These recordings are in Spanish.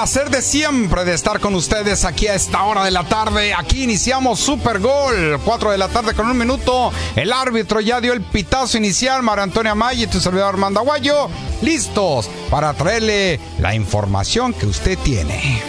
Placer de siempre de estar con ustedes aquí a esta hora de la tarde. Aquí iniciamos Super Gol, 4 de la tarde con un minuto. El árbitro ya dio el pitazo inicial. María Antonia May y tu servidor Armando Aguayo, listos para traerle la información que usted tiene.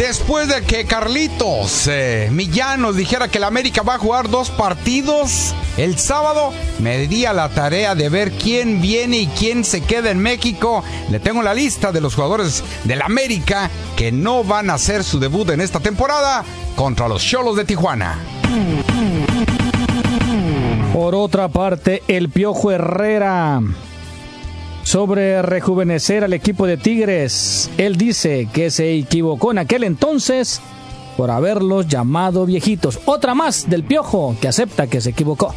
Después de que Carlitos eh, Millán nos dijera que la América va a jugar dos partidos el sábado, me di a la tarea de ver quién viene y quién se queda en México. Le tengo la lista de los jugadores del América que no van a hacer su debut en esta temporada contra los Cholos de Tijuana. Por otra parte, el Piojo Herrera sobre rejuvenecer al equipo de Tigres. Él dice que se equivocó en aquel entonces por haberlos llamado viejitos. Otra más del Piojo que acepta que se equivocó.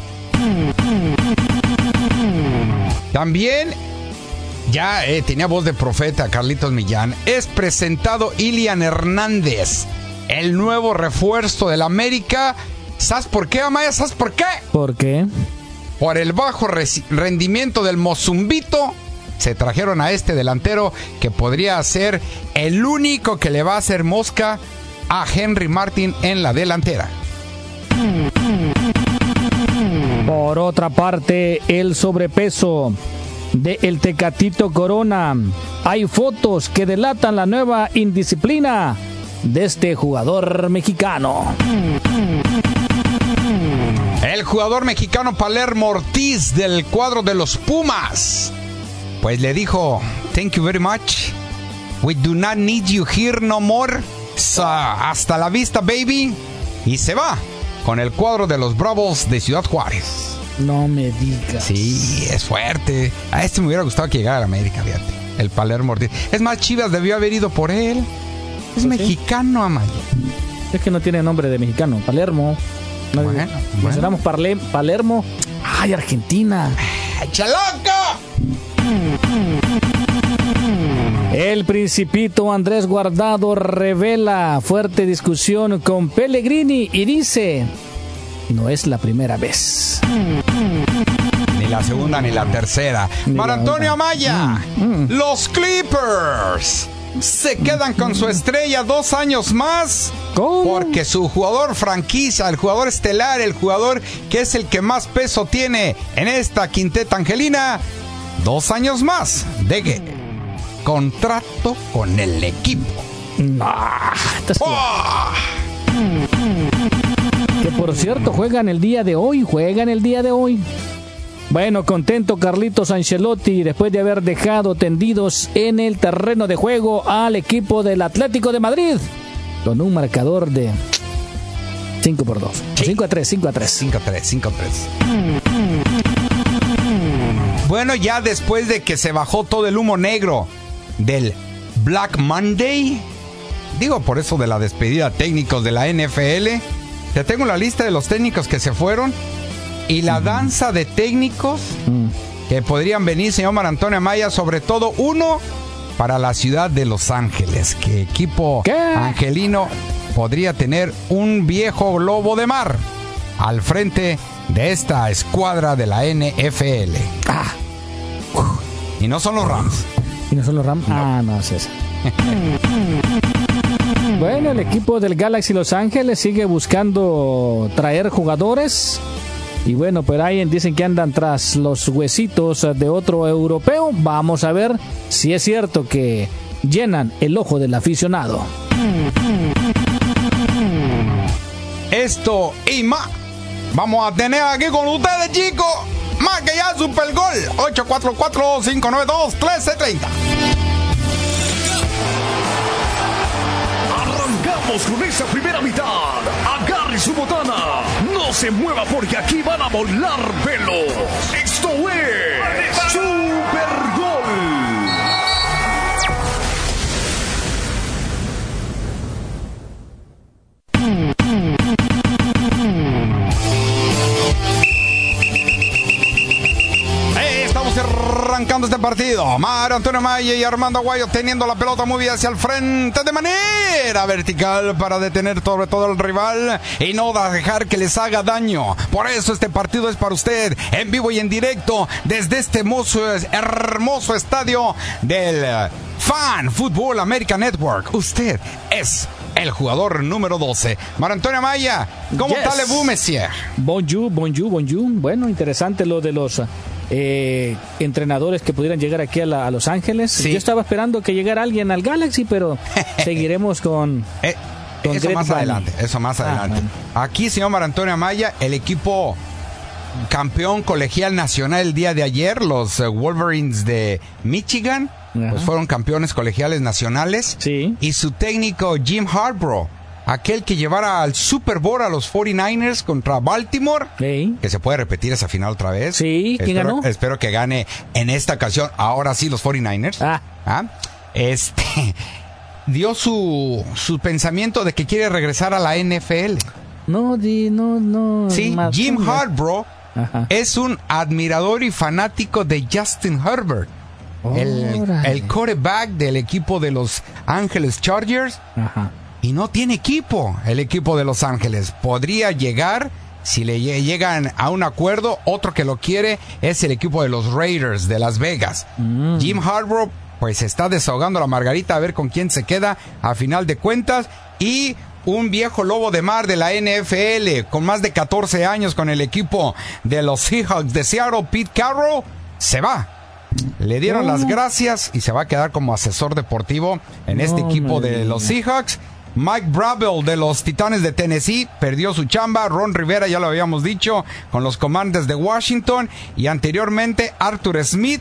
También ya eh, tenía voz de profeta Carlitos Millán. Es presentado Ilian Hernández, el nuevo refuerzo del América. ¿Sabes por qué, Amaya? ¿Sabes por qué? ¿Por qué? Por el bajo rendimiento del Mozumbito se trajeron a este delantero que podría ser el único que le va a hacer mosca a Henry Martin en la delantera. Por otra parte, el sobrepeso de el Tecatito Corona. Hay fotos que delatan la nueva indisciplina de este jugador mexicano. El jugador mexicano Palermo Ortiz del cuadro de los Pumas pues le dijo, thank you very much. We do not need you here no more. hasta la vista, baby. Y se va con el cuadro de los Bravos de Ciudad Juárez. No me digas. Sí, es fuerte. A este me hubiera gustado que llegara a América, fíjate. El Palermo Ortiz. Es más, Chivas debió haber ido por él. Es ¿Ah, mexicano, Amaya. Es que no tiene nombre de mexicano. Palermo. bueno, mencionamos Palermo. ¡Ay, Argentina! ¡Chaloco! El principito Andrés Guardado revela fuerte discusión con Pellegrini y dice, no es la primera vez. Ni la segunda ni la tercera. Mar Antonio Amaya, mm, mm. los Clippers se quedan con su estrella dos años más. Porque su jugador franquicia, el jugador estelar, el jugador que es el que más peso tiene en esta quinteta angelina, dos años más de contrato con el equipo. Que por cierto, juegan el día de hoy, juegan el día de hoy. Bueno, contento Carlitos Ancelotti después de haber dejado tendidos en el terreno de juego al equipo del Atlético de Madrid con un marcador de 5 por 2. 5 a 3, 5 a 3. 5 a 3, 5 a 3. Bueno, ya después de que se bajó todo el humo negro del Black Monday, digo por eso de la despedida técnicos de la NFL, ya tengo la lista de los técnicos que se fueron y la danza de técnicos mm. que podrían venir, señor Mar Antonio Maya, sobre todo uno para la ciudad de Los Ángeles, que equipo angelino podría tener un viejo globo de mar al frente de esta escuadra de la NFL. Ah. Y no son los Rams. ¿Y no son los Rams? Ah, no, es esa. bueno, el equipo del Galaxy Los Ángeles sigue buscando traer jugadores. Y bueno, pero ahí dicen que andan tras los huesitos de otro europeo. Vamos a ver si es cierto que llenan el ojo del aficionado. Esto y más. Vamos a tener aquí con ustedes, chicos que ya Super Gol 844-592-1330. Arrancamos con esa primera mitad. Agarre su botana. No se mueva porque aquí van a volar velos. Esto es Super arrancando este partido. Mar Antonio Maya y Armando Aguayo teniendo la pelota muy bien hacia el frente de manera vertical para detener sobre todo al rival y no dejar que les haga daño. Por eso este partido es para usted en vivo y en directo desde este hermoso, hermoso estadio del Fan Football American Network. Usted es el jugador número 12. Mar Antonio Maya, ¿cómo Yes. tal le? Bonjour, bonjour, bonjour. Bueno, interesante lo de los eh, entrenadores que pudieran llegar aquí a, la- a Los Ángeles. Sí. Yo estaba esperando que llegara alguien al Galaxy, pero seguiremos con... Eh, Con eso más adelante, eso más Ah, adelante. Aquí, señor Mar Antonio Amaya, el equipo campeón colegial nacional el día de ayer, los eh, Wolverines de Michigan, Ajá. pues fueron campeones colegiales nacionales. Sí. Y su técnico Jim Harbaugh, aquel que llevara al Super Bowl a los 49ers contra Baltimore. Que se puede repetir esa final otra vez. Sí, ¿quién espero, ganó? Espero que gane en esta ocasión, ahora sí, los 49ers. Ah. Ah, Este dio su, su pensamiento de que quiere regresar a la NFL. No, di, no, no. Sí, más- Jim Harbaugh es un admirador y fanático de Justin Herbert, el, Órale. el quarterback del equipo de los Ángeles Chargers. Ajá. Y no tiene equipo el equipo de Los Ángeles. Podría llegar, si le lle- llegan a un acuerdo, otro que lo quiere es el equipo de los Raiders de Las Vegas. Jim Harbaugh pues está desahogando la margarita a ver con quién se queda a final de cuentas. Y un viejo lobo de mar de la NFL con más de 14 años con el equipo de los Seahawks de Seattle, Pete Carroll, se va. Le dieron las gracias y se va a quedar como asesor deportivo en este equipo de los. Seahawks. Mike Bravel de los Titanes de Tennessee perdió su chamba. Ron Rivera, ya lo habíamos dicho, con los Commanders de Washington. Y anteriormente Arthur Smith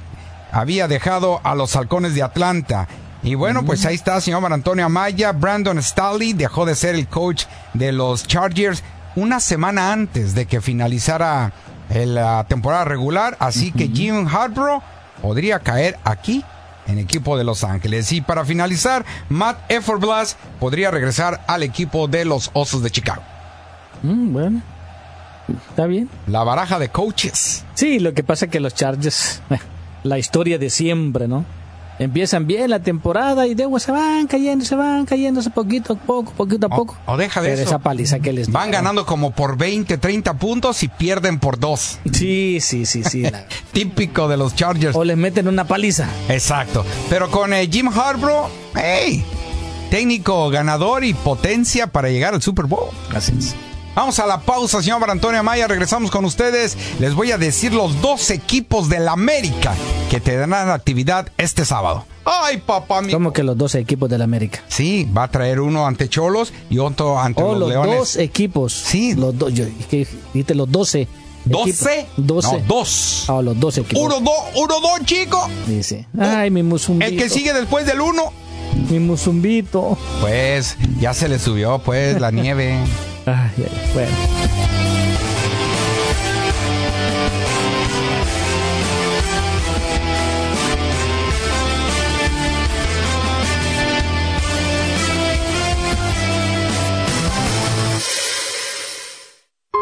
había dejado a los Halcones de Atlanta. Y bueno, pues ahí está, señor Antonio Amaya. Brandon Staley dejó de ser el coach de los Chargers una semana antes de que finalizara el, la temporada regular. Así que Jim Harbaugh podría caer aquí en equipo de Los Ángeles. Y para finalizar, Matt Efferblas podría regresar al equipo de los Osos de Chicago. Mm, bueno. Está bien. La baraja de coaches. Sí, lo que pasa es que los Chargers, la historia de siempre, ¿no? Empiezan bien la temporada y luego se van cayendo, se van cayéndose poquito a poco, poquito a poco. o deja de Pero eso. esa paliza que les Van ganando como por 20, 30 puntos y pierden por dos. Sí, sí, sí, sí. la- Típico de los Chargers. o les meten una paliza. Exacto. Pero con eh, Jim Harbaugh, hey, técnico ganador y potencia para llegar al Super Bowl. Así es. Vamos a la pausa, señor Antonio Amaya. Regresamos con ustedes. Les voy a decir los dos equipos del América que tendrán actividad este sábado. Ay, papá mío. Como que los 12 equipos del América. Sí, va a traer uno ante Cholos y otro ante Oh, los, los Leones. dos equipos. Sí. Los dos, yo que dijiste los 12. ¿Doce? equipos. 12. No, dos. Ah, los 12 equipos. Uno, dos, uno, dos, chico. Dice. Ay, mi musumbito. El que sigue después del uno. Mi musumbito. Pues ya se le subió, pues, la nieve. Ay, ay, bueno.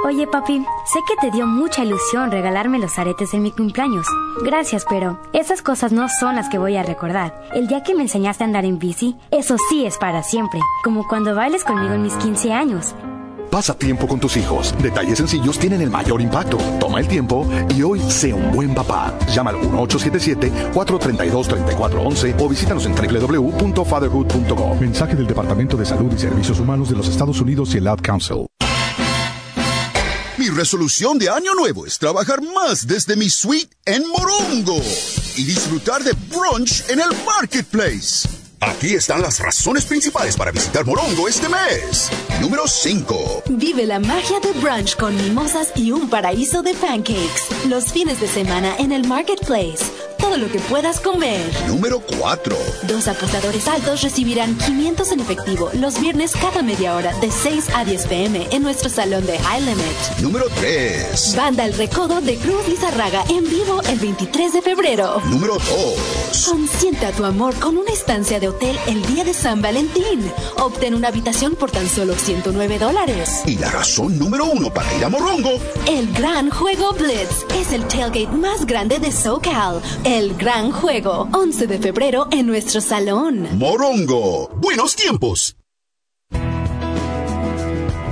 Oye papi, sé que te dio mucha ilusión regalarme los aretes en mi cumpleaños. Gracias, pero esas cosas no son las que voy a recordar. El día que me enseñaste a andar en bici, eso sí es para siempre. Como cuando bailes conmigo en mis 15 años. Pasa tiempo con tus hijos. Detalles sencillos tienen el mayor impacto. Toma el tiempo y hoy sé un buen papá. Llama al 1877-432-3411 o visítanos en www.fatherhood.com. Mensaje del Departamento de Salud y Servicios Humanos de los Estados Unidos y el Ad Council. Mi resolución de año nuevo es trabajar más desde mi suite en Morongo y disfrutar de brunch en el marketplace. Aquí están las razones principales para visitar Morongo este mes. Número 5. Vive la magia de brunch con mimosas y un paraíso de pancakes. Los fines de semana en el Marketplace. Todo lo que puedas comer. Número 4. Dos apostadores altos recibirán 500 en efectivo los viernes cada media hora de 6 a 10 pm en nuestro salón de High Limit. Número 3. Banda El Recodo de Cruz Lizarraga en vivo el 23 de febrero. Número 2. Consienta tu amor con una estancia de hotel el día de San Valentín. Obtén una habitación por tan solo 109 dólares. Y la razón número 1 para ir a Morongo. El gran juego Blitz es es el tailgate más grande de SoCal. El gran juego, 11 de febrero en nuestro salón. Morongo, buenos tiempos.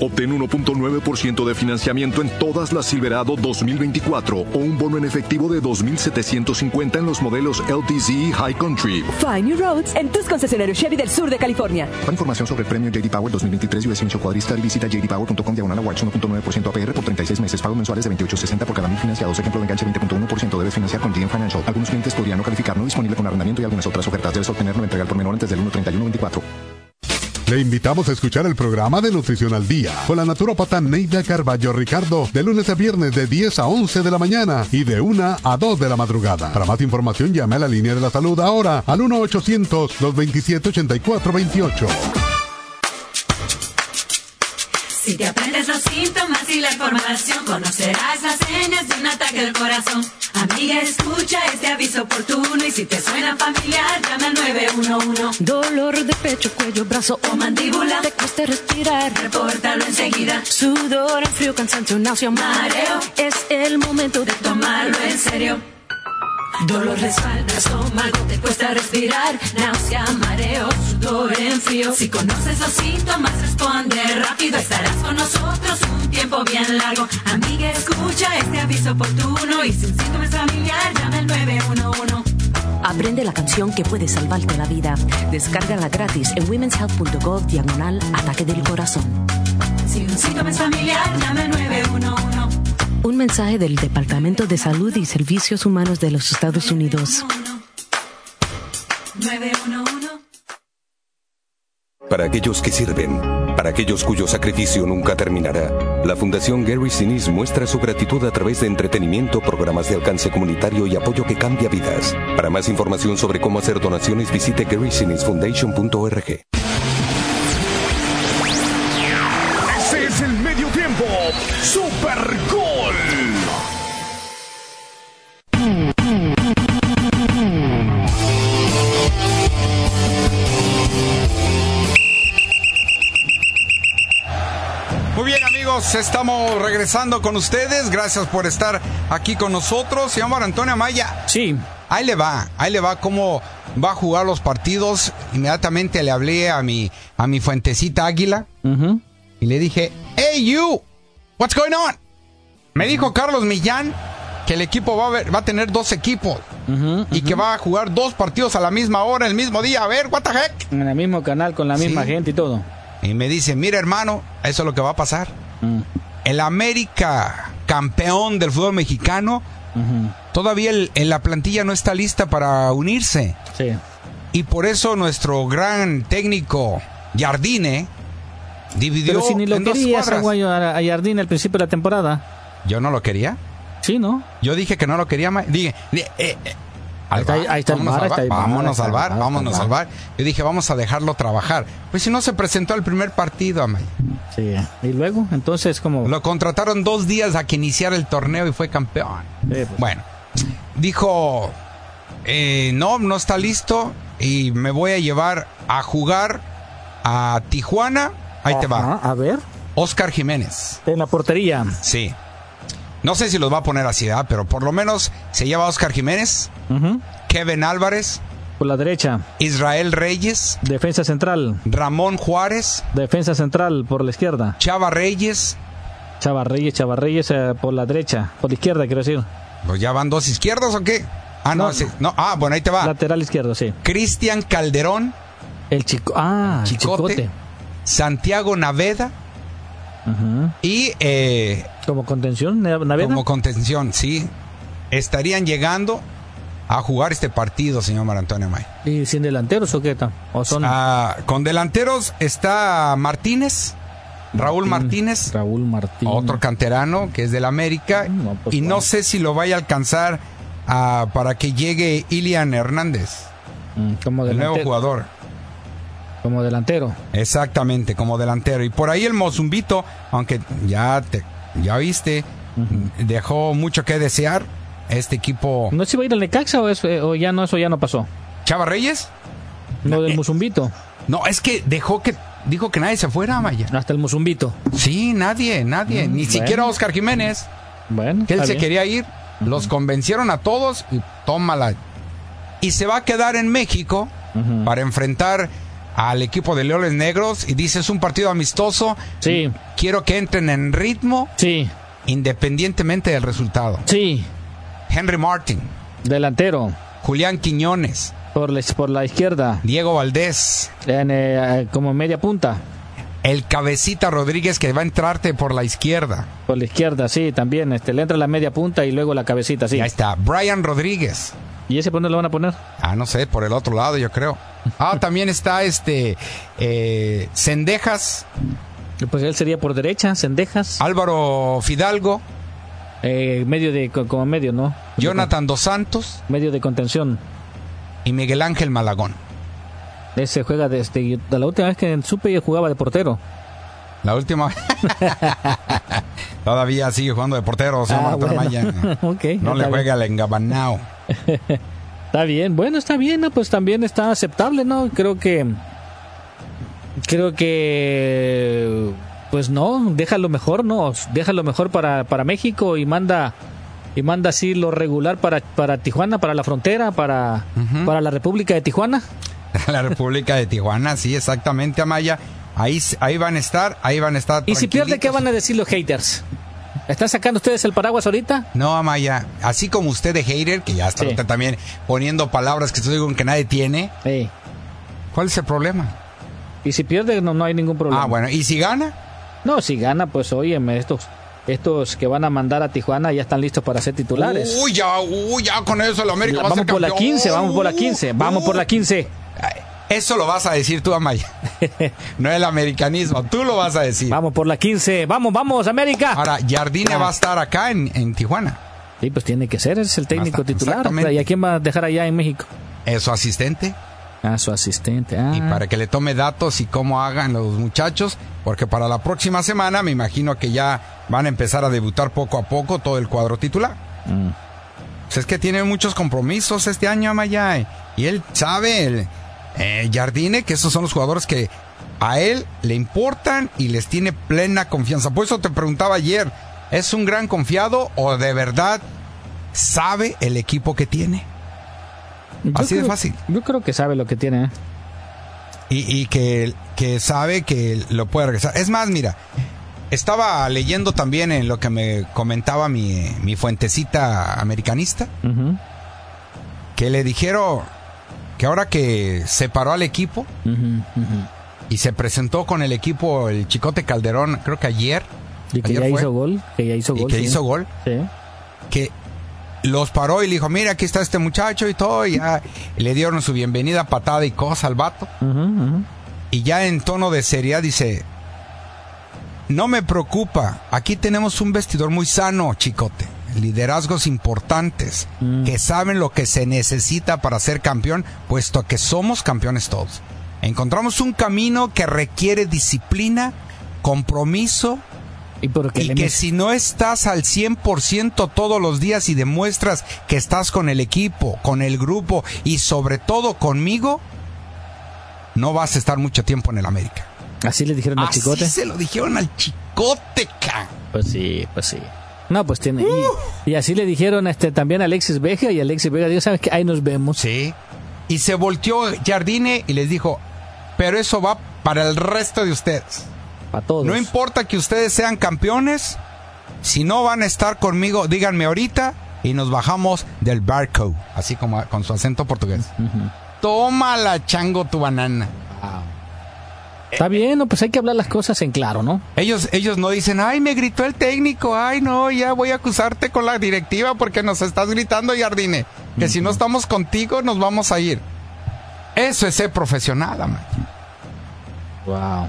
Obtén 1.9% de financiamiento en todas las Silverado 2024 o un bono en efectivo de 2.750 en los modelos LTZ y High Country. Find New Roads en tus concesionarios Chevy del sur de California. Para información sobre el premio JD Power 2023 US Inicio Cuadrista visita jdpower.com diagonal awards 1.9% APR por 36 meses. Pagos mensuales de 28.60 por cada mil financiados. Ejemplo de enganche 20.1% debes financiar con GM Financial. Algunos clientes podrían no calificar, no disponible con arrendamiento y algunas otras ofertas. Debes obtenerlo entregar por menor antes del 1.31.24. Le invitamos a escuchar el programa de Nutrición al Día con la naturópata Neida Carballo Ricardo de lunes a viernes de 10 a 11 de la mañana y de 1 a 2 de la madrugada. Para más información llame a la línea de la salud ahora al 1-800-227-8428. Si te aprendes los síntomas y la información, conocerás las señas de un ataque al corazón. Amiga, escucha este aviso oportuno y si te suena familiar, llama al 911. Dolor de pecho, cuello, brazo O mandíbula, Te cuesta respirar. repórtalo enseguida. Sudor, frío, cansancio, náusea, Mareo. Es el momento de Tomarlo en serio. Dolor de espalda, estómago, te cuesta respirar, náusea, mareo, sudor en frío. Si conoces los síntomas, responde rápido. Estarás con nosotros un tiempo bien largo. Amiga, escucha este aviso oportuno y si un síntoma es familiar, llama al 911. Aprende la canción que puede salvarte la vida. Descárgala gratis en womenshealth.gov diagonal ataque del corazón. Si un síntoma es familiar, llama al 911. Un mensaje del Departamento de Salud y Servicios Humanos de los Estados Unidos. 911. Para aquellos que sirven, para aquellos cuyo sacrificio nunca terminará, la Fundación Gary Sinise muestra su gratitud a través de entretenimiento, programas de alcance comunitario y apoyo que cambia vidas. Para más información sobre cómo hacer donaciones, visite garysinisfoundation.org. estamos regresando con ustedes. Gracias por estar aquí con nosotros. Señor Antonio Amaya. Sí. Ahí le va, ahí le va cómo va a jugar los partidos. Inmediatamente le hablé a mi, a mi fuentecita águila y le dije, hey you, what's going on? Me dijo Carlos Millán que el equipo va a, ver- va a tener dos equipos y que va a jugar dos partidos a la misma hora, el mismo día. A ver, what the heck? En el mismo canal, con la misma Sí. gente y todo. Y me dice, mira hermano, eso es lo que va a pasar. Mm. El América, campeón del fútbol mexicano, todavía el- en la plantilla no está lista para unirse. Sí. Y por eso nuestro gran técnico Jardine dividió Pero si ni lo en dos querías, a, al principio de la temporada. Yo no lo quería. Sí, ¿no? Yo dije que no lo quería. Dije, di- eh, eh, Ahí bar, ahí está el vámonos bar, al ahí está el bar, vámonos ahí está al el bar, bar, vámonos al bar. Yo dije, vamos a dejarlo trabajar. Pues si no se presentó al primer partido, Amaya. Sí. Y luego, entonces, como. Lo contrataron dos días a que iniciara el torneo y fue campeón. Sí, pues. Bueno, dijo, eh, no, no está listo y me voy a llevar a jugar a Tijuana. Ahí te va. A ver. Oscar Jiménez. En la portería. Sí. No sé si los va a poner así, ¿verdad? pero por lo menos se lleva a Oscar Jiménez. Kevin Álvarez, Por la derecha. Israel Reyes, Defensa central. Ramón Juárez, Defensa central por la izquierda. Chava Reyes. Chava Reyes, Chava Reyes eh, por la derecha. Por la izquierda, quiero decir. Pues ya van dos izquierdos o qué? Ah, no, No. sí, no. Ah, bueno, ahí te va. Lateral izquierdo, sí. Cristian Calderón, El chico. Ah, el Chicote. chicote. Santiago Naveda y eh, Como contención, Nav- Naveda. como contención, sí. Estarían llegando a jugar este partido, señor Mar Antonio May. ¿Y sin delanteros o qué tal? ¿O son Ah, con delanteros está Martínez, Raúl Martínez, Raúl Martínez? otro canterano que es del América. No, pues y no sé si lo vaya a alcanzar ah, para que llegue Ilian Hernández, Mm, Como el nuevo jugador. Como delantero. Exactamente, como delantero. Y por ahí el Mozumbito, aunque ya te, ya viste, dejó mucho que desear. Este equipo. ¿No se iba a ir al Necaxa o, eh, o ya no, eso ya no pasó? ¿Chava Reyes? Lo del Musumbito. No, es que dejó que. Dijo que nadie se fuera, Maya. Hasta el Musumbito. Sí, nadie, nadie. Mm, Ni bueno. siquiera Oscar Jiménez. Bueno, que él se bien. quería ir. Los convencieron a todos y tómala. Y se va a quedar en México para enfrentar al equipo de Leones Negros. Y dice, es un partido amistoso. Sí. Quiero que entren en ritmo. Sí. Independientemente del resultado. Sí. Henry Martin. Delantero. Julián Quiñones. Por la, por la izquierda. Diego Valdés. En, eh, como media punta. El cabecita Rodríguez que va a entrarte por la izquierda. Por la izquierda, sí, también. Este, le entra la media punta y luego la cabecita, sí. Y ahí está. Brian Rodríguez. ¿Y ese por dónde lo van a poner? Ah, no sé, por el otro lado, yo creo. Ah, también está este eh, Cendejas, Pues él sería por derecha, Cendejas. Álvaro Fidalgo, Eh, medio de, co- como medio, ¿no? Jonathan Dos Santos Medio de contención. y Miguel Ángel Malagón. Ese juega desde de la última vez que supe jugaba de portero. La última. Todavía sigue jugando de portero, Ah, bueno. Ok, No le juega al engabanao. Está bien, bueno, está bien, ¿no? pues también está aceptable, ¿no? Creo que. Creo que. Pues no, déjalo mejor, ¿no? Déjalo mejor para, para México y manda. Y manda así lo regular para, para Tijuana, para la frontera, para, para la República de Tijuana. La República de Tijuana, sí, exactamente, Amaya. Ahí, ahí van a estar, ahí van a estar. Y si pierde, ¿qué van a decir los haters? ¿Están sacando ustedes el paraguas ahorita? No, Amaya, así como usted de hater, que ya está Sí. también poniendo palabras que estoy digo que nadie tiene. Sí. ¿Cuál es el problema? Y si pierde, no, no hay ningún problema. Ah, bueno, ¿y si gana? No, si gana, pues óyeme, estos, estos que van a mandar a Tijuana ya están listos para ser titulares. Uy, ya, uy, ya con eso el América va a vamos ser por la campeón. 15, vamos por la 15, vamos por la 15. Eso lo vas a decir tú, Amaya. no el americanismo, tú lo vas a decir. Vamos por la 15, vamos, vamos, América. Ahora, Jardine va a estar acá en, en Tijuana. Sí, pues tiene que ser, es el técnico titular. ¿Y a quién va a dejar allá en México? Es su asistente. A su asistente. Ah. Y para que le tome datos y cómo hagan los muchachos, porque para la próxima semana me imagino que ya van a empezar a debutar poco a poco todo el cuadro titular. Mm. Pues es que tiene muchos compromisos este año, Amaya. eh, Y él sabe, el, eh, Jardine, que esos son los jugadores que a él le importan y les tiene plena confianza. Por eso te preguntaba ayer, ¿es un gran confiado o de verdad sabe el equipo que tiene? Yo Así de fácil. Yo creo que sabe lo que tiene. ¿eh? y, y que, que sabe que lo puede regresar. Es más, mira, estaba leyendo también en lo que me comentaba mi, mi fuentecita americanista, que le dijeron que ahora que separó al equipo y se presentó con el equipo el Chicote Calderón, creo que ayer, Y que ayer ya fue, hizo gol. Que ya hizo y gol. que sí. hizo gol, Sí. que los paró y le dijo, mira, aquí está este muchacho y todo, y ya le dieron su bienvenida patada y cosa al vato. Y ya en tono de seriedad dice, no me preocupa, aquí tenemos un vestidor muy sano, chicote, liderazgos importantes, Mm. que saben lo que se necesita para ser campeón, puesto que somos campeones todos. Encontramos un camino que requiere disciplina, compromiso, Y que si no estás al 100% todos los días y demuestras que estás con el equipo, con el grupo y sobre todo conmigo, no vas a estar mucho tiempo en el América. Así le dijeron al Así chicote. se lo dijeron al chicote, ca. Pues sí, pues sí. No, pues tiene. Y, y así le dijeron este también a Alexis Vega y Alexis Vega dijo, ¿sabes qué? Ahí nos vemos. Sí. Y se volteó Jardine y les dijo, pero eso va para el resto de ustedes. Para todos. No importa que ustedes sean campeones, si no van a estar conmigo, díganme ahorita y nos bajamos del barco, así como con su acento portugués. Toma la chango tu banana. Está bien, no, pues hay que hablar las cosas en claro, ¿no? Ellos, ellos no dicen, ay, me gritó el técnico, ay, no, ya voy a acusarte con la directiva porque nos estás gritando, Jardine, que si no estamos contigo nos vamos a ir. Eso es ser profesional, ama. Wow.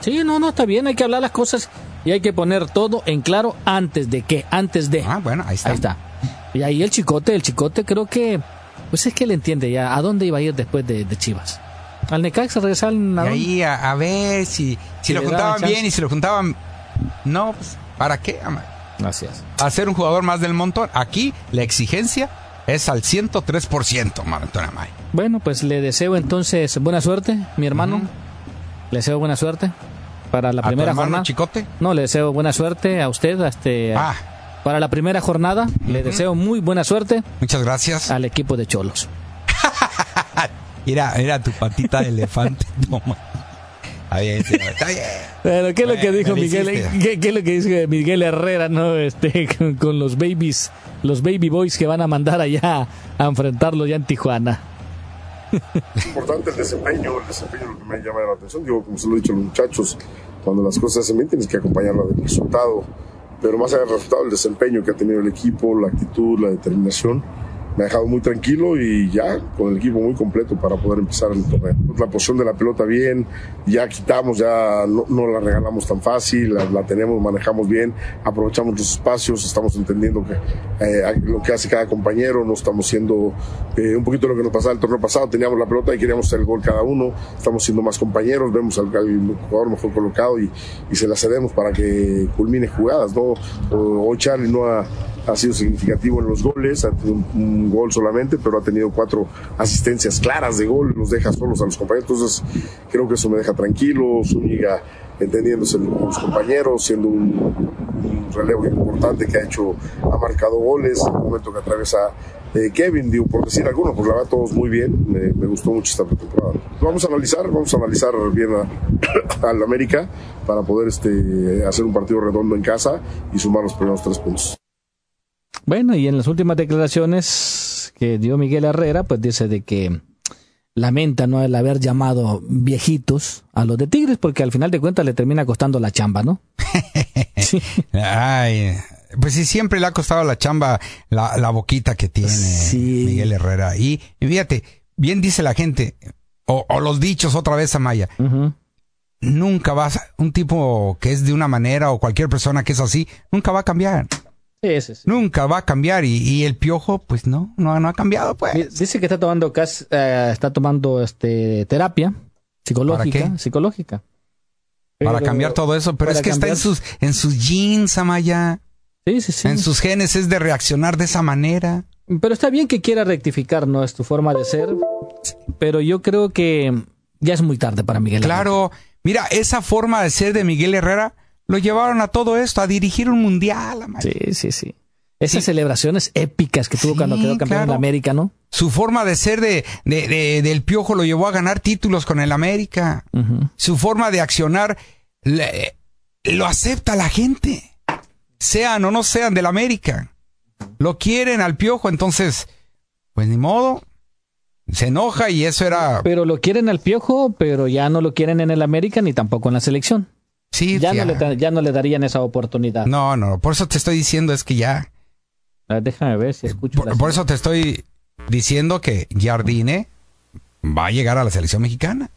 Sí, no, no, está bien, hay que hablar las cosas y hay que poner todo en claro antes de que, antes de. Ah, bueno, ahí está. Ahí está. Y ahí el chicote, el chicote creo que, pues es que él entiende ya a dónde iba a ir después de, de Chivas. Al Necaxa regresar al Y ahí a, a ver si, si lo juntaban bien y si lo juntaban. No, pues, ¿para qué? Gracias. A ser un jugador más del montón. Aquí la exigencia es al 103%, mano, Antonio Amay. Bueno, pues le deseo entonces buena suerte, mi hermano. Le deseo buena suerte para la ¿A tu primera hermano jornada. Chicote? No, le deseo buena suerte a usted, a este, Ah. para la primera jornada. Le deseo muy buena suerte Muchas gracias. al equipo de Cholos. Mira, mira tu patita de elefante. Toma. Está bien, está bien. Pero, ¿qué es lo que dijo me Miguel? ¿Qué, qué es lo que dice Miguel Herrera, no? Este, con, con los babies, los baby boys que van a mandar allá a enfrentarlo ya en Tijuana. importante el desempeño, el desempeño es lo que me llama la atención. Digo, como se lo he dicho a los muchachos, cuando las cosas se ven tienes que acompañarla del resultado. Pero más allá del resultado, el desempeño que ha tenido el equipo, la actitud, la determinación, me ha dejado muy tranquilo y ya con el equipo muy completo para poder empezar el torneo. La posición de la pelota bien, ya quitamos, ya no, la regalamos tan fácil, la, tenemos, manejamos bien, aprovechamos los espacios, estamos entendiendo eh, lo que hace cada compañero, no estamos siendo eh, un poquito lo que nos pasaba el torneo pasado, teníamos la pelota y queríamos hacer el gol cada uno, estamos siendo más compañeros, vemos al, jugador mejor colocado y, se la cedemos para que culmine jugadas, ¿no? Hoy Charlie no ha, ha sido significativo en los goles, ha tenido un, gol solamente, pero ha tenido cuatro asistencias claras de gol, los deja solos a los compañeros, entonces creo que eso me deja tranquilo, Zúñiga entendiéndose con los compañeros, siendo un, un relevo importante que ha hecho, ha marcado goles, el momento que atraviesa eh, Kevin, digo, por decir alguno, pues la verdad todos muy bien, me, me gustó mucho esta pretemporada. Vamos a analizar, vamos a analizar bien al América para poder este, hacer un partido redondo en casa y sumar los primeros tres puntos. Bueno, y en las últimas declaraciones que dio Miguel Herrera, pues dice de que lamenta no el haber llamado viejitos a los de Tigres, porque al final de cuentas le termina costando la chamba, ¿no? Ay, pues sí, siempre le ha costado la chamba la, la boquita que tiene Miguel Herrera. Y, y fíjate, bien dice la gente, o, o los dichos otra vez, Amaya. Nunca vas, un tipo que es de una manera o cualquier persona que es así, nunca va a cambiar. Sí, sí, sí. Nunca va a cambiar. Y, y el piojo, pues no, no, no ha cambiado, pues. Dice que está tomando cas- eh, está tomando este terapia psicológica, ¿Para qué? psicológica. para cambiar todo eso, pero es que está en sus, en sus jeans, Amaya. Sí, sí, sí. En sus genes es de reaccionar de esa manera. Pero está bien que quiera rectificar, ¿no? Es tu forma de ser. Pero yo creo que ya es muy tarde para Miguel. Claro, mira, esa forma de ser de Miguel Herrera lo llevaron a todo esto, a dirigir un mundial. Sí, sí, sí. Esas celebraciones épicas que tuvo cuando quedó campeón en claro. América, ¿no? Su forma de ser de, de- de- del piojo lo llevó a ganar títulos con el América. Su forma de accionar le- lo acepta la gente. Sean o no sean del América. Lo quieren al piojo, entonces, pues ni modo. Se enoja y eso era. Pero lo quieren al piojo, pero ya no lo quieren en el América ni tampoco en la selección. Sí, ya, ya. no le, ya no le darían esa oportunidad. No, no, por eso te estoy diciendo es que ya. A ver, déjame ver si escucho. Por, por eso te estoy diciendo que Jardine va a llegar a la selección mexicana.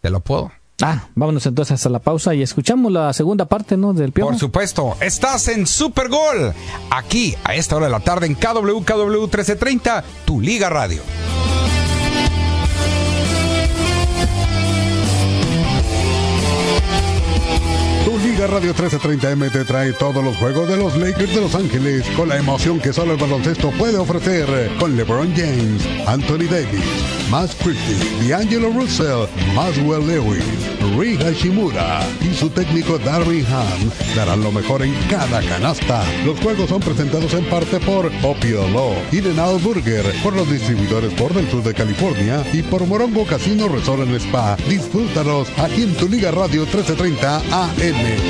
Te lo puedo. Ah, vámonos entonces a la pausa y escuchamos la segunda parte, ¿no? Del piojo. Por supuesto, estás en Super Gol. Aquí, a esta hora de la tarde, en KWKW 1330, tu Liga Radio. Radio 1330M te trae todos los juegos de los Lakers de Los Ángeles con la emoción que solo el baloncesto puede ofrecer con LeBron James, Anthony Davis, Max Christie, D'Angelo Russell, Maswell Lewis, Ri Hashimura y su técnico Darvin Ham darán lo mejor en cada canasta. Los juegos son presentados en parte por Opio Law, In-N-Out Burger, por los distribuidores por del sur de California y por Morongo Casino Resort en Spa. Disfrútalos aquí en tu Liga Radio 1330 AM.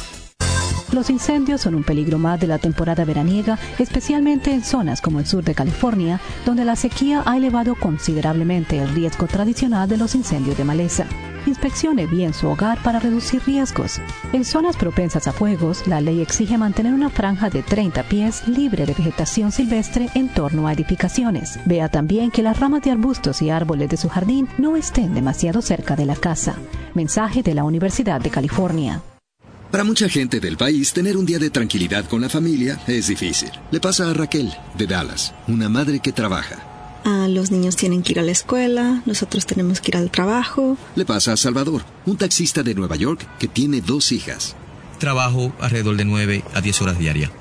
Los incendios son un peligro más de la temporada veraniega, especialmente en zonas como el sur de California, donde la sequía ha elevado considerablemente el riesgo tradicional de los incendios de maleza. Inspeccione bien su hogar para reducir riesgos. En zonas propensas a fuegos, la ley exige mantener una franja de 30 pies libre de vegetación silvestre en torno a edificaciones. Vea también que las ramas de arbustos y árboles de su jardín no estén demasiado cerca de la casa. Mensaje de la Universidad de California. Para mucha gente del país, tener un día de tranquilidad con la familia es difícil. Le pasa a Raquel, de Dallas, una madre que trabaja. Ah, los niños tienen que ir a la escuela, nosotros tenemos que ir al trabajo. Le pasa a Salvador, un taxista de Nueva York que tiene dos hijas. Trabajo alrededor de 9 a 10 horas diarias.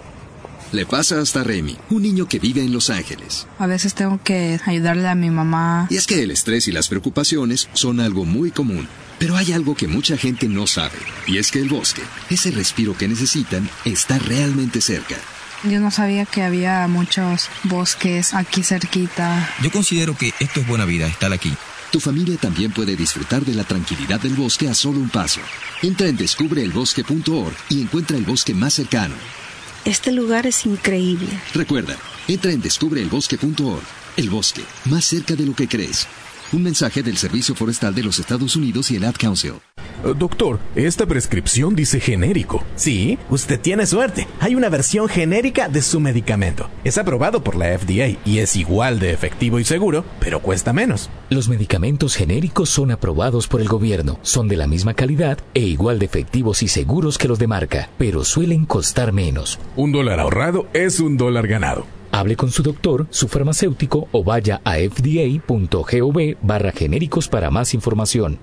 Le pasa hasta Remy, un niño que vive en Los Ángeles. A veces tengo que ayudarle a mi mamá. Y es que el estrés y las preocupaciones son algo muy común. Pero hay algo que mucha gente no sabe, y es que el bosque, ese respiro que necesitan, está realmente cerca. Yo no sabía que había muchos bosques aquí cerquita. Yo considero que esto es buena vida, estar aquí. Tu familia también puede disfrutar de la tranquilidad del bosque a solo un paso. Entra en descubreelbosque.org y encuentra el bosque más cercano. Este lugar es increíble. Recuerda, entra en descubreelbosque.org. El bosque, más cerca de lo que crees. Un mensaje del Servicio Forestal de los Estados Unidos y el Ad Council. Eh, doctor, esta prescripción dice genérico. Sí, usted tiene suerte. Hay una versión genérica de su medicamento. Es aprobado por la FDA y es igual de efectivo y seguro, pero cuesta menos. Los medicamentos genéricos son aprobados por el gobierno, son de la misma calidad e igual de efectivos y seguros que los de marca, pero suelen costar menos. Un dólar ahorrado es un dólar ganado. Hable con su doctor, su farmacéutico o vaya a fda.gov barra genéricos para más información.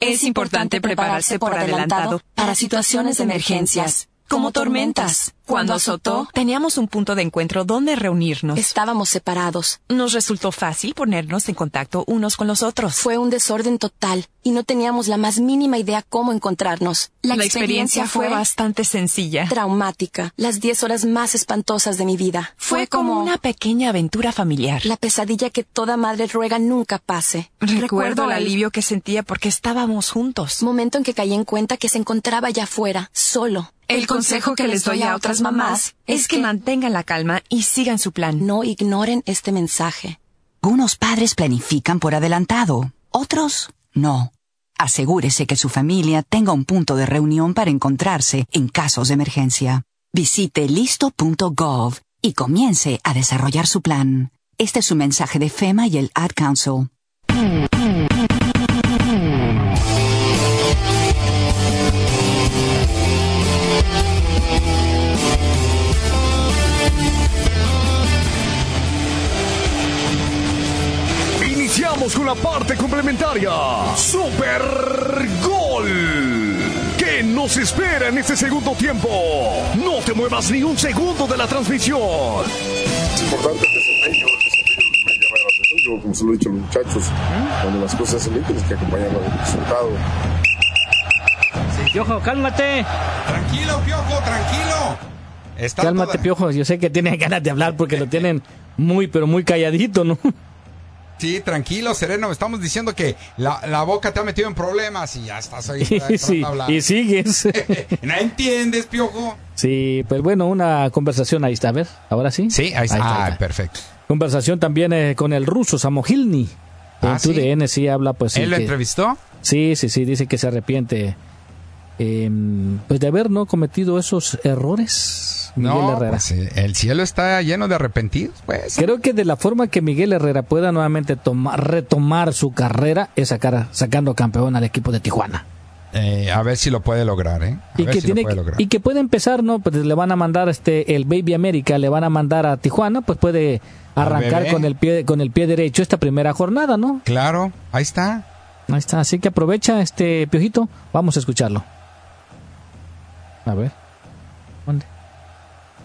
Es importante prepararse por adelantado para situaciones de emergencias, como tormentas. Cuando azotó, teníamos un punto de encuentro donde reunirnos. Estábamos separados. Nos resultó fácil ponernos en contacto unos con los otros. Fue un desorden total y no teníamos la más mínima idea cómo encontrarnos. La, experiencia, fue, bastante sencilla. Traumática. Las diez horas más espantosas de mi vida. Fue, como una pequeña aventura familiar. La pesadilla que toda madre ruega nunca pase. Recuerdo, el alivio que sentía porque estábamos juntos. Momento en que caí en cuenta que se encontraba allá afuera, solo. El consejo que les doy a otras mamás es que mantengan la calma y sigan su plan. No ignoren este mensaje. Unos padres planifican por adelantado, otros no. Asegúrese que su familia tenga un punto de reunión para encontrarse en casos de emergencia. Visite listo.gov y comience a desarrollar su plan. Este es su mensaje de FEMA y el Ad Council. Parte complementaria. Super Gol. ¿Qué nos espera en este segundo tiempo? No te muevas ni un segundo de la transmisión. Es importante el desempeño, el desempeño me llama la atención. Yo, como se lo he dicho a los muchachos, cuando las cosas se ven, tienes que acompañarlo del resultado. Piojo, cálmate. Tranquilo, Piojo, tranquilo. cálmate, Piojo. Yo sé que tiene ganas de hablar porque lo tienen muy, pero muy calladito, ¿no? Sí, tranquilo, sereno. Estamos diciendo que la, boca te ha metido en problemas y ya estás ahí. sí, y sigues. ¿No entiendes, piojo? Sí, pues bueno, una conversación ahí está, a ver, ahora sí. Sí, ahí está. ah, perfecto. Conversación también eh, con el ruso Samogilny. Ah, en tu DN sí habla, pues. ¿Él lo que- entrevistó? Sí, sí, sí, dice que se arrepiente. eh, pues de haber no cometido esos errores. Miguel No, Herrera. pues, eh, el cielo está lleno de arrepentidos, pues. Creo que de la forma que Miguel Herrera pueda nuevamente tomar, retomar su carrera es sacar, sacando campeón al equipo de Tijuana. Eh, a ver si lo puede lograr, ¿eh? A Y ver que, si lo tiene, puede lograr. y que puede empezar, ¿no? Pues le van a mandar este el Baby América, le van a mandar a Tijuana, pues puede arrancar con el pie con el pie derecho esta primera jornada, ¿no? Claro, ahí está. Ahí está, así que aprovecha este piojito, vamos a escucharlo. A ver.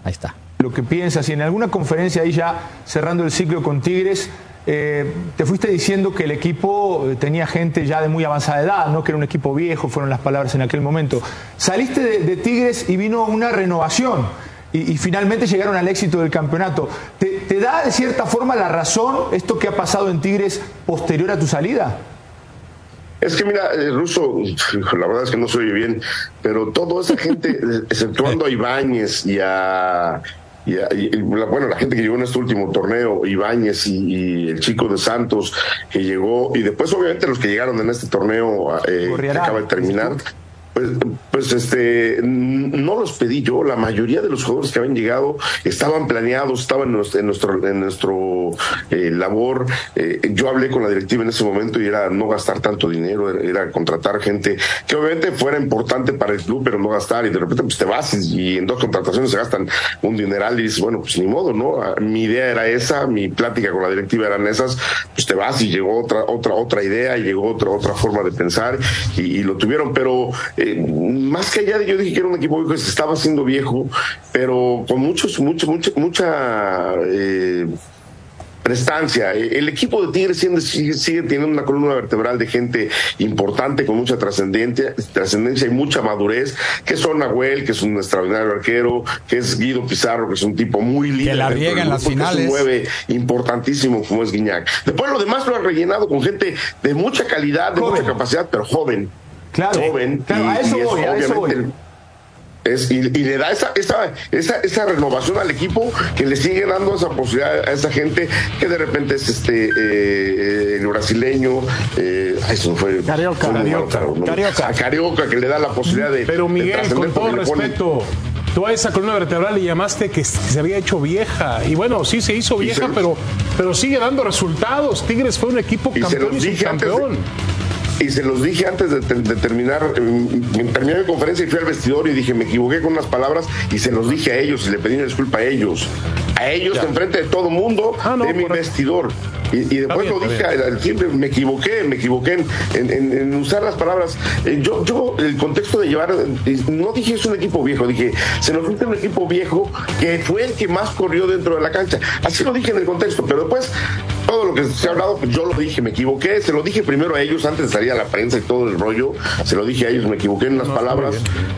Ahí está. lo que piensas y en alguna conferencia ahí ya cerrando el ciclo con Tigres, eh, te fuiste diciendo que el equipo eh, tenía gente ya de muy avanzada edad, no que era un equipo viejo, fueron las palabras en aquel momento. Saliste de, Tigres y vino una renovación y, finalmente llegaron al éxito del campeonato. ¿Te, te da de cierta forma la razón esto que ha pasado en Tigres posterior a tu salida? Es que mira, el ruso, la verdad es que no se oye bien, pero toda esa gente, exceptuando a Ibáñez y a y, bueno, la gente que llegó en este último torneo, Ibáñez y, y, el chico de Santos que llegó, y después obviamente los que llegaron en este torneo eh, que acaba de terminar. Pues, pues este no los pedí yo, la mayoría de los jugadores que habían llegado estaban planeados, estaban en nuestro, en nuestro, eh, labor. Eh, yo hablé con la directiva en ese momento y era no gastar tanto dinero, era, contratar gente que obviamente fuera importante para el club, pero no gastar. Y de repente pues te vas y, en dos contrataciones se gastan un dineral y dices, bueno, pues ni modo, ¿no? Mi idea era esa, mi plática con la directiva eran esas, pues te vas y llegó otra, otra, otra idea, y llegó otra, otra forma de pensar y, lo tuvieron, pero más que allá de yo dije que era un equipo que se estaba haciendo viejo, pero con muchos, mucho, mucha, mucha eh, prestancia. El equipo de Tigres sigue, sigue, teniendo una columna vertebral de gente importante, con mucha trascendencia, trascendencia y mucha madurez, que son Nahuel, que es un extraordinario arquero, que es Guido Pizarro, que es un tipo muy líder. Que la riega en las finales. Es un nueve importantísimo como es Guiñac. Después lo demás lo ha rellenado con gente de mucha calidad, de joven. mucha capacidad, pero joven. Claro, joven. claro y, a eso y voy, a eso voy. El, es, y, y, le da esa, esa, esa, esa, renovación al equipo que le sigue dando esa posibilidad a esa gente que de repente es este eh, el brasileño eh, eso fue Carioca, fue Carioca, ¿no? Carioca. a Carioca que le da la posibilidad de pero Miguel de con todo respeto tú a esa columna vertebral le llamaste que se había hecho vieja y bueno sí se hizo vieja se, pero pero sigue dando resultados Tigres fue un equipo campeón y, y subcampeón y se los dije antes de, de terminar, eh, terminé mi conferencia y fui al vestidor y dije, me equivoqué con unas palabras y se los dije a ellos y le pedí una disculpa a ellos. A ellos, enfrente de todo mundo, ah, no, de mi vestidor. Y, y después bien, lo dije al siempre, me equivoqué, me equivoqué en, en, en, usar las palabras. Eh, yo, yo, el contexto de llevar, eh, no dije es un equipo viejo, dije, se nos junta un equipo viejo que fue el que más corrió dentro de la cancha. Así lo dije en el contexto, pero después todo lo que se ha hablado, pues yo lo dije, me equivoqué, se lo dije primero a ellos antes de salir a la prensa y todo el rollo, se lo dije a ellos, me equivoqué en unas no, palabras.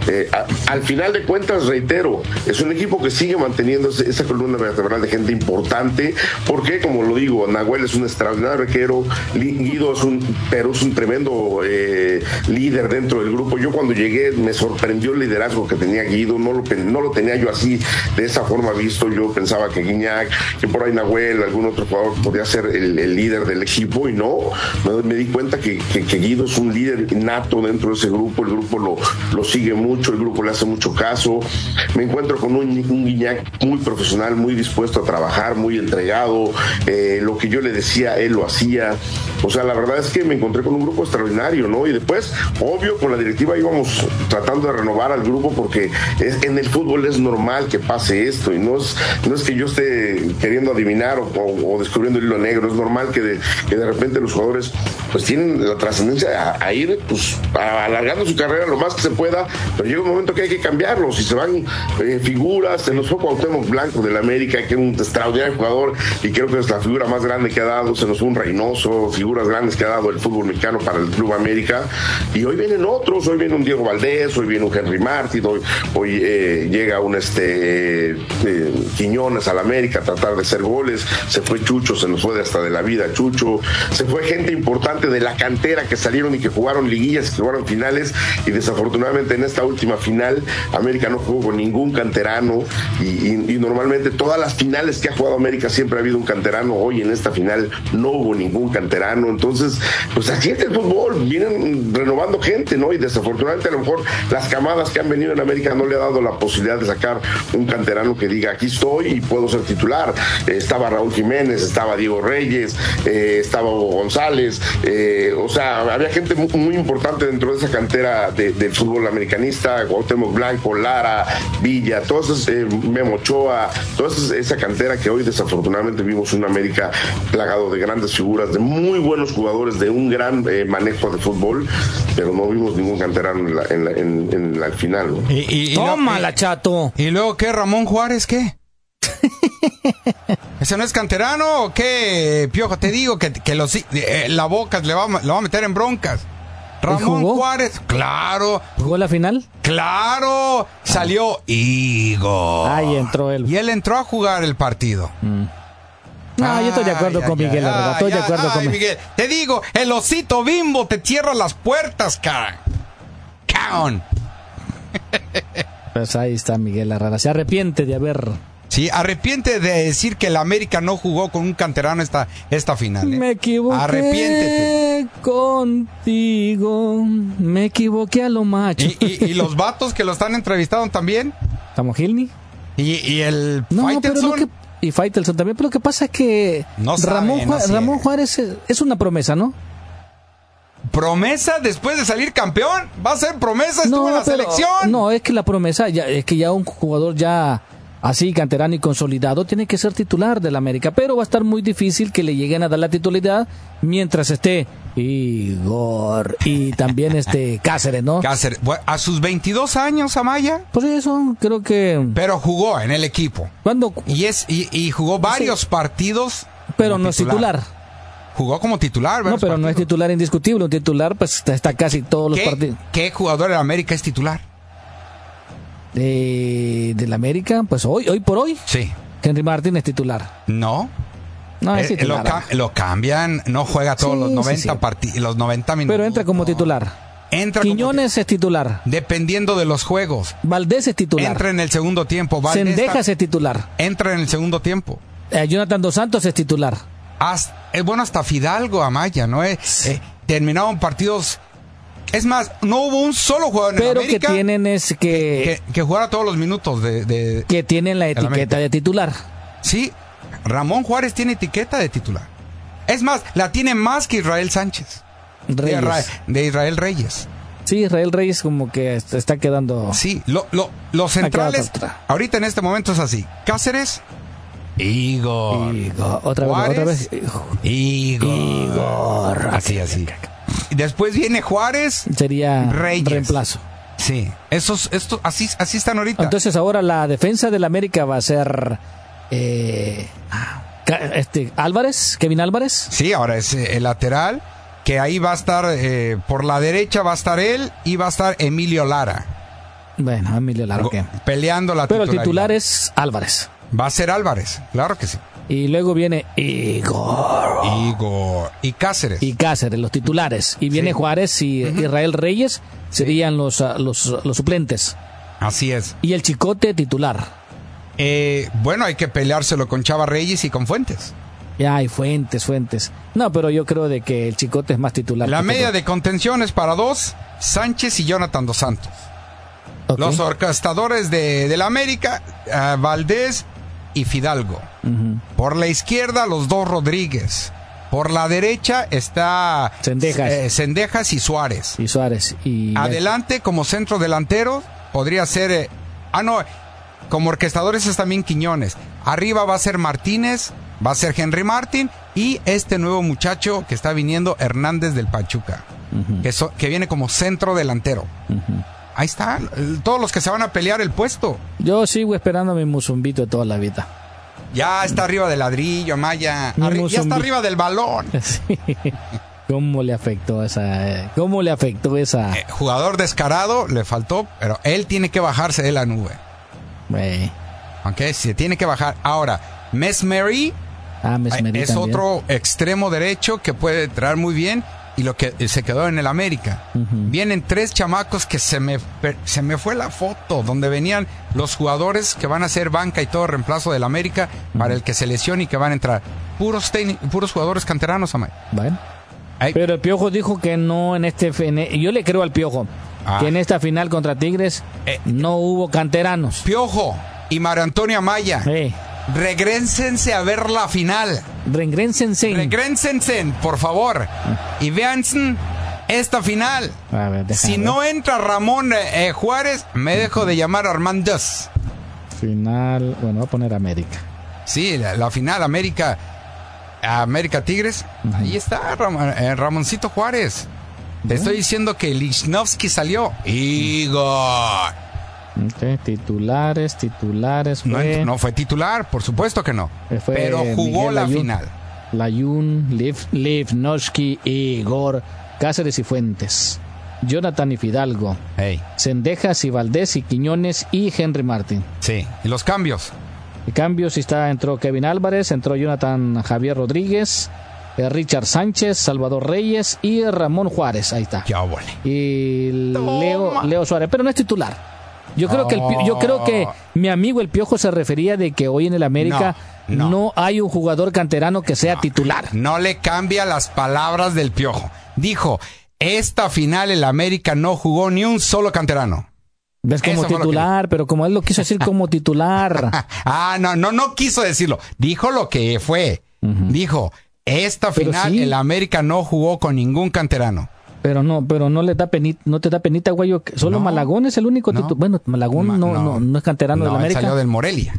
Eh, a, al final de cuentas, reitero, es un equipo que sigue manteniendo esa columna vertebral de gente importante, porque como lo digo, Nahuel es un extraordinario arquero, Guido es un, pero es un tremendo eh, líder dentro del grupo. Yo cuando llegué me sorprendió el liderazgo que tenía Guido, no lo, no lo tenía yo así, de esa forma visto, yo pensaba que Guiñac, que por ahí Nahuel, algún otro jugador podría ser el, líder del equipo y no, me, di cuenta que, Guido es un líder nato dentro de ese grupo, el grupo lo, lo, sigue mucho, el grupo le hace mucho caso, me encuentro con un, un Guiñac muy profesional, muy dispuesto a trabajar, muy entregado, eh, lo que yo le decía, él lo hacía, o sea, la verdad es que me encontré con un grupo extraordinario, ¿no? Y después, obvio, con la directiva íbamos tratando de renovar al grupo porque en el fútbol es normal que pase esto y no es, no es que yo esté queriendo adivinar o, o, o descubriendo el negro, es normal que de, que de repente los jugadores pues tienen la trascendencia a, ir pues alargando su carrera lo más que se pueda, pero llega un momento que hay que cambiarlos y se van eh, figuras, se nos fue Cuauhtémoc Blanco del América, que es un extraordinario jugador y creo que es la figura más grande que ha dado, se nos fue un Reynoso, figuras grandes que ha dado el fútbol mexicano para el Club América y hoy vienen otros, hoy viene un Diego Valdés, hoy viene un Henry Martin, hoy, hoy eh, llega un este eh, Quiñones al América a tratar de hacer goles, se fue Chucho, se nos fue hasta de la vida Chucho, se fue gente importante de la cantera que salieron y que jugaron liguillas, que jugaron finales. Y desafortunadamente en esta última final América no jugó con ningún canterano. Y, normalmente todas las finales que ha jugado América siempre ha habido un canterano, hoy en esta final no hubo ningún canterano, entonces pues así es el fútbol, vienen renovando gente, ¿no? Y desafortunadamente a lo mejor las camadas que han venido en América no le ha dado la posibilidad de sacar un canterano que diga aquí estoy y puedo ser titular. Estaba Raúl Jiménez, estaba Diego Reyes, eh, estaba Hugo González, eh, o sea, había gente muy, muy, importante dentro de esa cantera de, del fútbol americanista, Cuauhtémoc Blanco, Lara, Villa, todas esas, eh, Memo Ochoa, toda esa, esa, cantera que hoy desafortunadamente vimos un América plagado de grandes figuras, de muy buenos jugadores, de un gran eh, manejo de fútbol, pero no vimos ningún canterano en la, en la, en, en la final. ¿no? Y, y, y Tómala, chato. ¿Y luego qué, Ramón Juárez, qué? ¿Ese no es canterano o qué, Piojo? Te digo que, que los, eh, la boca le va, va a meter en broncas. Ramón Juárez, claro. ¿Jugó la final? Claro, salió Higo. Ahí entró él. Y él entró a jugar el partido. Mm. No, yo estoy de acuerdo Ay, con ay, Miguel, la verdad. Estoy de acuerdo con Miguel. Te digo, el osito bimbo te cierra las puertas, cara. Caón. Pues ahí está Miguel Herrera. Se arrepiente de haber. Sí, arrepiente de decir que el América no jugó con un canterano esta, esta final. ¿eh? Me equivoqué Arrepiéntete. contigo. Me equivoqué a lo macho. Y, y- y los vatos que lo están entrevistando también. ¿Estamos Gilney? Y, y el No. Y Faitelson también. Pero lo que pasa es que. No sabe, Ramón, no Ju- sabe. Ramón Juárez es, una promesa, ¿no? Promesa después de salir campeón. Va a ser promesa, estuvo en la pero- selección. No, es que la promesa ya, es que ya un jugador ya así canterano y consolidado tiene que ser titular del América, pero va a estar muy difícil que le lleguen a dar la titularidad mientras esté Igor y también este Cáceres, ¿no? Cáceres, a sus 22 años, Amaya. Pues eso, creo que. Pero jugó en el equipo. ¿Cuándo? Y, es, y, y jugó varios partidos. Pero no es titular. Jugó como titular, No, varios pero no es titular indiscutible. Un titular, pues está, está casi todos los ¿Qué, partidos. ¿Qué jugador de América es titular? De, del América, pues hoy, hoy por hoy, Sí. Henry Martín es titular. No. No, es Eh, lo, titular. ca- lo cambian, no juega todos Sí, los sí, 90 sí. parti- los 90 minutos. Pero entra como titular. Entra como Quiñones es titular. Dependiendo de los juegos. Valdés es titular. Entra en el segundo tiempo. Sendejas es titular. entra en el segundo tiempo. Eh, Jonathan Dos Santos es titular. Hasta- es bueno hasta Fidalgo, Amaya, ¿no? Eh, eh, terminaron partidos. Es más, no hubo un solo jugador en el Pero que América tienen es que, que, que jugara todos los minutos de, de- que tienen la etiqueta de titular. Sí, Ramón Juárez tiene etiqueta de titular. Es más, la tiene más que Israel Sánchez. De, Israel Reyes. Sí, Israel Reyes como que est- está quedando. Sí, lo, lo- los centrales, ahorita en este momento es así. Cáceres, Igor. Igor. Otra vez, otra vez. Igor. Así, así. Y después viene Juárez, Sería Reyes. reemplazo. Sí, esos, estos, así, así están ahorita. Entonces ahora la defensa del América va a ser eh, Ca- este Álvarez, Kevin Álvarez. Sí, ahora es eh, el lateral, que ahí va a estar, eh, por la derecha va a estar él y va a estar Emilio Lara. Bueno, Emilio Lara. Go-. Peleando la Pero el titular es Álvarez. Va a ser Álvarez, claro que sí. Y luego viene Igor. Igor y Cáceres. Y Cáceres, los titulares. Y viene Sí. Juárez y Israel Reyes serían los, ah, los, los suplentes. Así es. Y el Chicote titular. Eh, bueno, hay que peleárselo con Chava Reyes y con Fuentes. Ya hay fuentes, fuentes. No, pero yo creo de que el Chicote es más titular. La media todo. de contención es para dos, Sánchez y Jonathan Dos Santos. Los orquestadores de, de la América, ah, Valdés y Fidalgo. Por la izquierda, los dos Rodríguez. Por la derecha está Sendejas. eh, Sendejas y Suárez. Y Suárez. Y Adelante, como centro delantero, podría ser. eh, ah, no. Como orquestadores es también Quiñones. Arriba va a ser Martínez, va a ser Henry Martín y este nuevo muchacho que está viniendo, Hernández del Pachuca, que, so- que viene como centro delantero. Ahí están, todos los que se van a pelear el puesto. Yo sigo esperando a mi musumbito de toda la vida. Ya está arriba del ladrillo, Maya. Arri- ya está arriba del balón. Sí. ¿Cómo le afectó esa? eh, ¿Cómo le afectó esa? Eh, jugador descarado, le faltó, pero él tiene que bajarse de la nube. Güey. Ok, se tiene que bajar. Ahora, Mesmery Ah, Mesmerí es también. otro extremo derecho que puede entrar muy bien y lo que se quedó en el América. Vienen tres chamacos que se me, se me fue la foto donde venían los jugadores que van a ser banca y todo reemplazo del América para el que se lesione y que van a entrar. Puros, puros jugadores canteranos, Amay. Bueno. Pero el Piojo dijo que no en este... en e- yo le creo al Piojo. Ah. Que en esta final contra Tigres Eh. no hubo canteranos. Piojo y Mario Antonio Amaya. Eh. Regrénsense a ver la final. Regrénsense. Regrénsense, por favor. Y véanse esta final. A ver, déjame Si ver. no entra Ramón eh, eh, Juárez, me dejo de llamar Armandas. Final... Bueno, voy a poner América. Sí, la, la final América América Tigres. Ahí está Ram- eh, Ramoncito Juárez. Te estoy diciendo que Lichnowsky salió. Igor. Titulares, titulares. No, Fue, no fue titular, por supuesto que no. fue Pero jugó Miguel la final. Layún, Liv, Livnoski, Igor, Cáceres y Fuentes. Jonathan y Fidalgo. Hey, Sendejas y Valdés y Quiñones y Henry Martín. sí. Y los cambios. Cambios, y está, entró Kevin Álvarez, entró Jonathan Javier Rodríguez, eh, Richard Sánchez, Salvador Reyes y Ramón Juárez. Ahí está. Ya. Y Leo, Leo Suárez, pero no es titular. Yo creo que el yo creo que Oh. mi amigo el Piojo se refería de que hoy en el América No, no, hay un jugador canterano que sea titular. No le cambia las palabras del piojo. Dijo, esta final el América no jugó ni un solo canterano. Ves como Eso que titular, pero como él lo quiso decir como titular. Ah, no, no, no quiso decirlo. Dijo lo que fue. Dijo, esta final sí. el América no jugó con ningún canterano. Pero no, pero no le da penita, no te da penita, güey. Solo Malagón es el único titular. Bueno, Malagón no, no, no, es canterano No, del él América. salió del Morelia.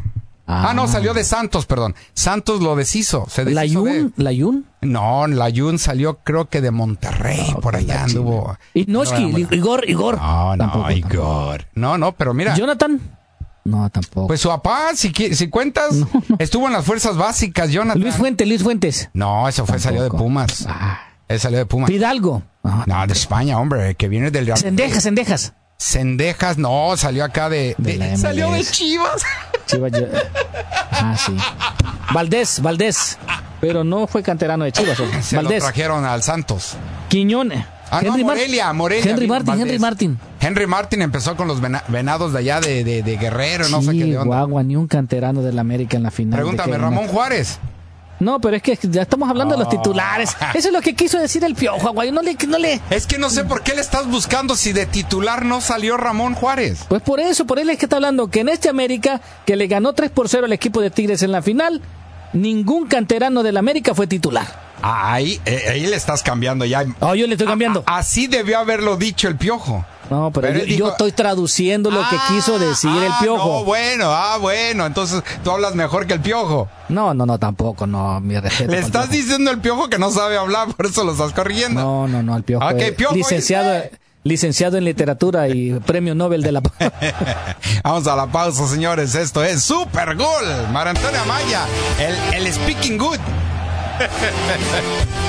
Ah. no, salió de Santos, perdón. Santos lo deshizo. Se deshizo de... ¿Layún? No, Layún salió creo que de Monterrey, por allá anduvo. Y Noski, No, Igor, Igor. No, no, Tampoco, Igor. No, no, pero mira. Jonathan. No, tampoco. Pues su papá, si, si cuentas, estuvo en las fuerzas básicas, Jonathan. Luis Fuentes, Luis Fuentes. No, eso fue, salió de Pumas. Él salió de Pumas. Fidalgo. No, de España, hombre, que viene del Real. Sendejas, Sendejas. Sendejas, no, salió acá de. de- salió de. Chivas. Ah, sí. Valdés, Valdés. Pero no fue canterano de Chivas. Se Valdés. lo trajeron al Santos. Quiñones. Ah, no, Mar- Morelia, Morelia. Henry Martin, Valdés. Henry Martin. Henry Martin empezó con los vena- venados de allá de, de- de Guerrero, no sé qué de onda. Chihuahua, ni un canterano del América en la final. Pregúntame, Ramón Juárez. No, pero es que ya estamos hablando de los titulares. Eso es lo que quiso decir el piojo, güey. No le, no le. Es que no sé por qué le estás buscando si de titular no salió Ramón Juárez. Pues por eso, por él es que está hablando que en este América, que le ganó 3 por 0 al equipo de Tigres en la final, ningún canterano del América fue titular. Ah, Ahí, eh, ahí le estás cambiando ya. Oh, yo le estoy cambiando. Así debió haberlo dicho el piojo. No, pero, Pero yo, él dijo- yo estoy traduciendo lo que quiso decir el Ah, piojo. No, bueno, ah, bueno. Entonces tú hablas mejor que el piojo. No, no, no, tampoco, no, mi respeto. Le el estás diciendo al piojo que no sabe hablar, por eso lo estás corrigiendo. No, no, no, el piojo. Ok, es Piojo, licenciado, licenciado en literatura y premio Nobel de la Paz. Vamos a la pausa, señores. Esto es Super Gol. María Antonia Maya, el, el Speaking Good. Ha ha ha ha ha!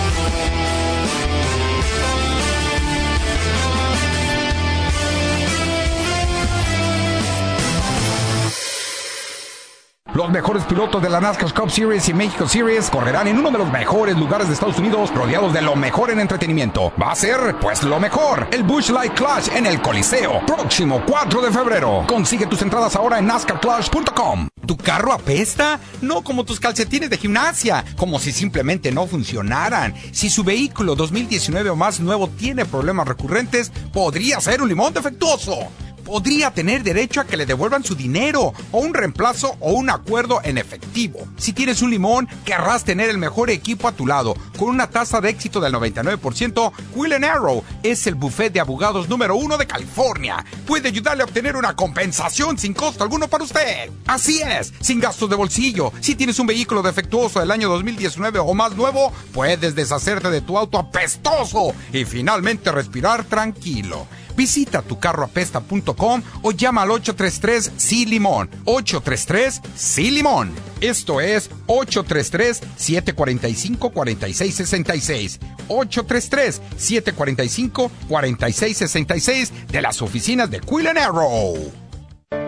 Los mejores pilotos de la NASCAR Cup Series y México Series correrán en uno de los mejores lugares de Estados Unidos, rodeados de lo mejor en entretenimiento. Va a ser, pues, lo mejor. El Bush Light Clash en el Coliseo. Próximo 4 de febrero. Consigue tus entradas ahora en NASCARClash.com. ¿Tu carro apesta? No como tus calcetines de gimnasia, como si simplemente no funcionaran. Si su vehículo 2019 o más nuevo tiene problemas recurrentes, podría ser un limón defectuoso podría tener derecho a que le devuelvan su dinero o un reemplazo o un acuerdo en efectivo. Si tienes un limón, querrás tener el mejor equipo a tu lado. Con una tasa de éxito del 99%, Will Arrow es el buffet de abogados número uno de California. Puede ayudarle a obtener una compensación sin costo alguno para usted. Así es, sin gastos de bolsillo. Si tienes un vehículo defectuoso del año 2019 o más nuevo, puedes deshacerte de tu auto apestoso y finalmente respirar tranquilo. Visita tucarroapesta.com o llama al 833 sí limón 833 sí limón. Esto es 833 745 4666 833 745 4666 de las oficinas de Quill Arrow.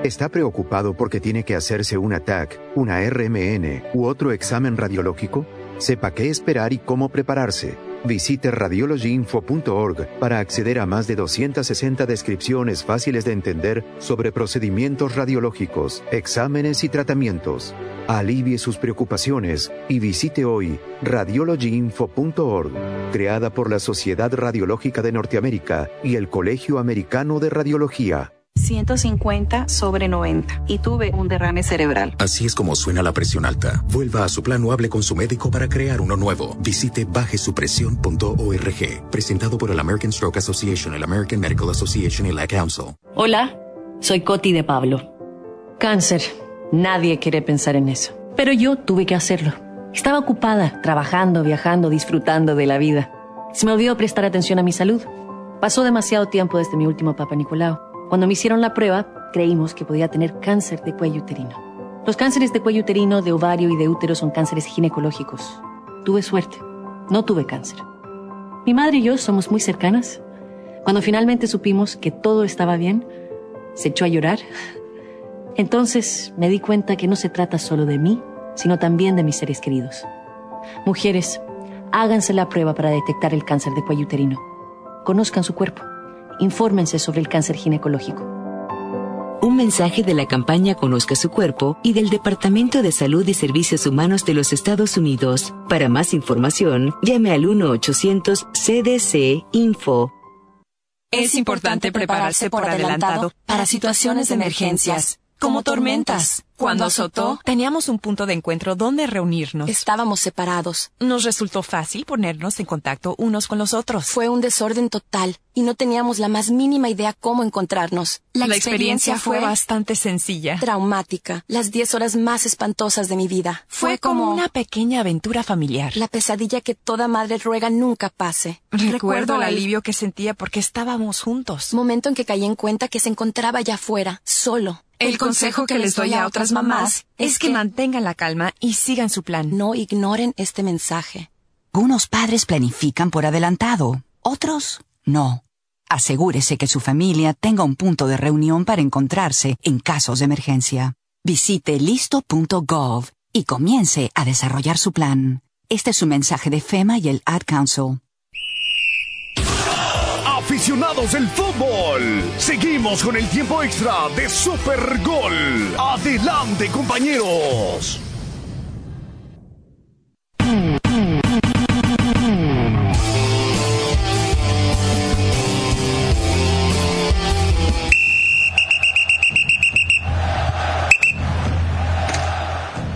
¿Está preocupado porque tiene que hacerse un ATAC, una RMN u otro examen radiológico? Sepa qué esperar y cómo prepararse. Visite radiologyinfo.org para acceder a más de 260 descripciones fáciles de entender sobre procedimientos radiológicos, exámenes y tratamientos. Alivie sus preocupaciones y visite hoy radiologyinfo.org, creada por la Sociedad Radiológica de Norteamérica y el Colegio Americano de Radiología. 150 sobre 90 y tuve un derrame cerebral. Así es como suena la presión alta. Vuelva a su plan o hable con su médico para crear uno nuevo. Visite bajesupresión.org. Presentado por el American Stroke Association, el American Medical Association y la Council. Hola, soy Coti de Pablo. Cáncer. Nadie quiere pensar en eso. Pero yo tuve que hacerlo. Estaba ocupada, trabajando, viajando, disfrutando de la vida. Se me olvidó prestar atención a mi salud. Pasó demasiado tiempo desde mi último Papa Nicolau. Cuando me hicieron la prueba, creímos que podía tener cáncer de cuello uterino. Los cánceres de cuello uterino, de ovario y de útero son cánceres ginecológicos. Tuve suerte. No tuve cáncer. Mi madre y yo somos muy cercanas. Cuando finalmente supimos que todo estaba bien, se echó a llorar. Entonces me di cuenta que no se trata solo de mí, sino también de mis seres queridos. Mujeres, háganse la prueba para detectar el cáncer de cuello uterino. Conozcan su cuerpo. Infórmense sobre el cáncer ginecológico. Un mensaje de la campaña Conozca su cuerpo y del Departamento de Salud y Servicios Humanos de los Estados Unidos. Para más información, llame al 1-800-CDC-INFO. Es importante prepararse por adelantado para situaciones de emergencias, como tormentas. Cuando azotó, teníamos un punto de encuentro donde reunirnos. Estábamos separados. Nos resultó fácil ponernos en contacto unos con los otros. Fue un desorden total y no teníamos la más mínima idea cómo encontrarnos. La, experiencia, fue bastante sencilla. Traumática. Las diez horas más espantosas de mi vida. Fue como una pequeña aventura familiar. La pesadilla que toda madre ruega nunca pase. Recuerdo el alivio que sentía porque estábamos juntos. Momento en que caí en cuenta que se encontraba allá afuera, solo. El consejo que les doy a otras mamás es que mantengan la calma y sigan su plan. No ignoren este mensaje. Unos padres planifican por adelantado, otros no. Asegúrese que su familia tenga un punto de reunión para encontrarse en casos de emergencia. Visite listo.gov y comience a desarrollar su plan. Este es su mensaje de FEMA y el Ad Council. Aficionados del fútbol, seguimos con el tiempo extra de Super Gol. Adelante, compañeros.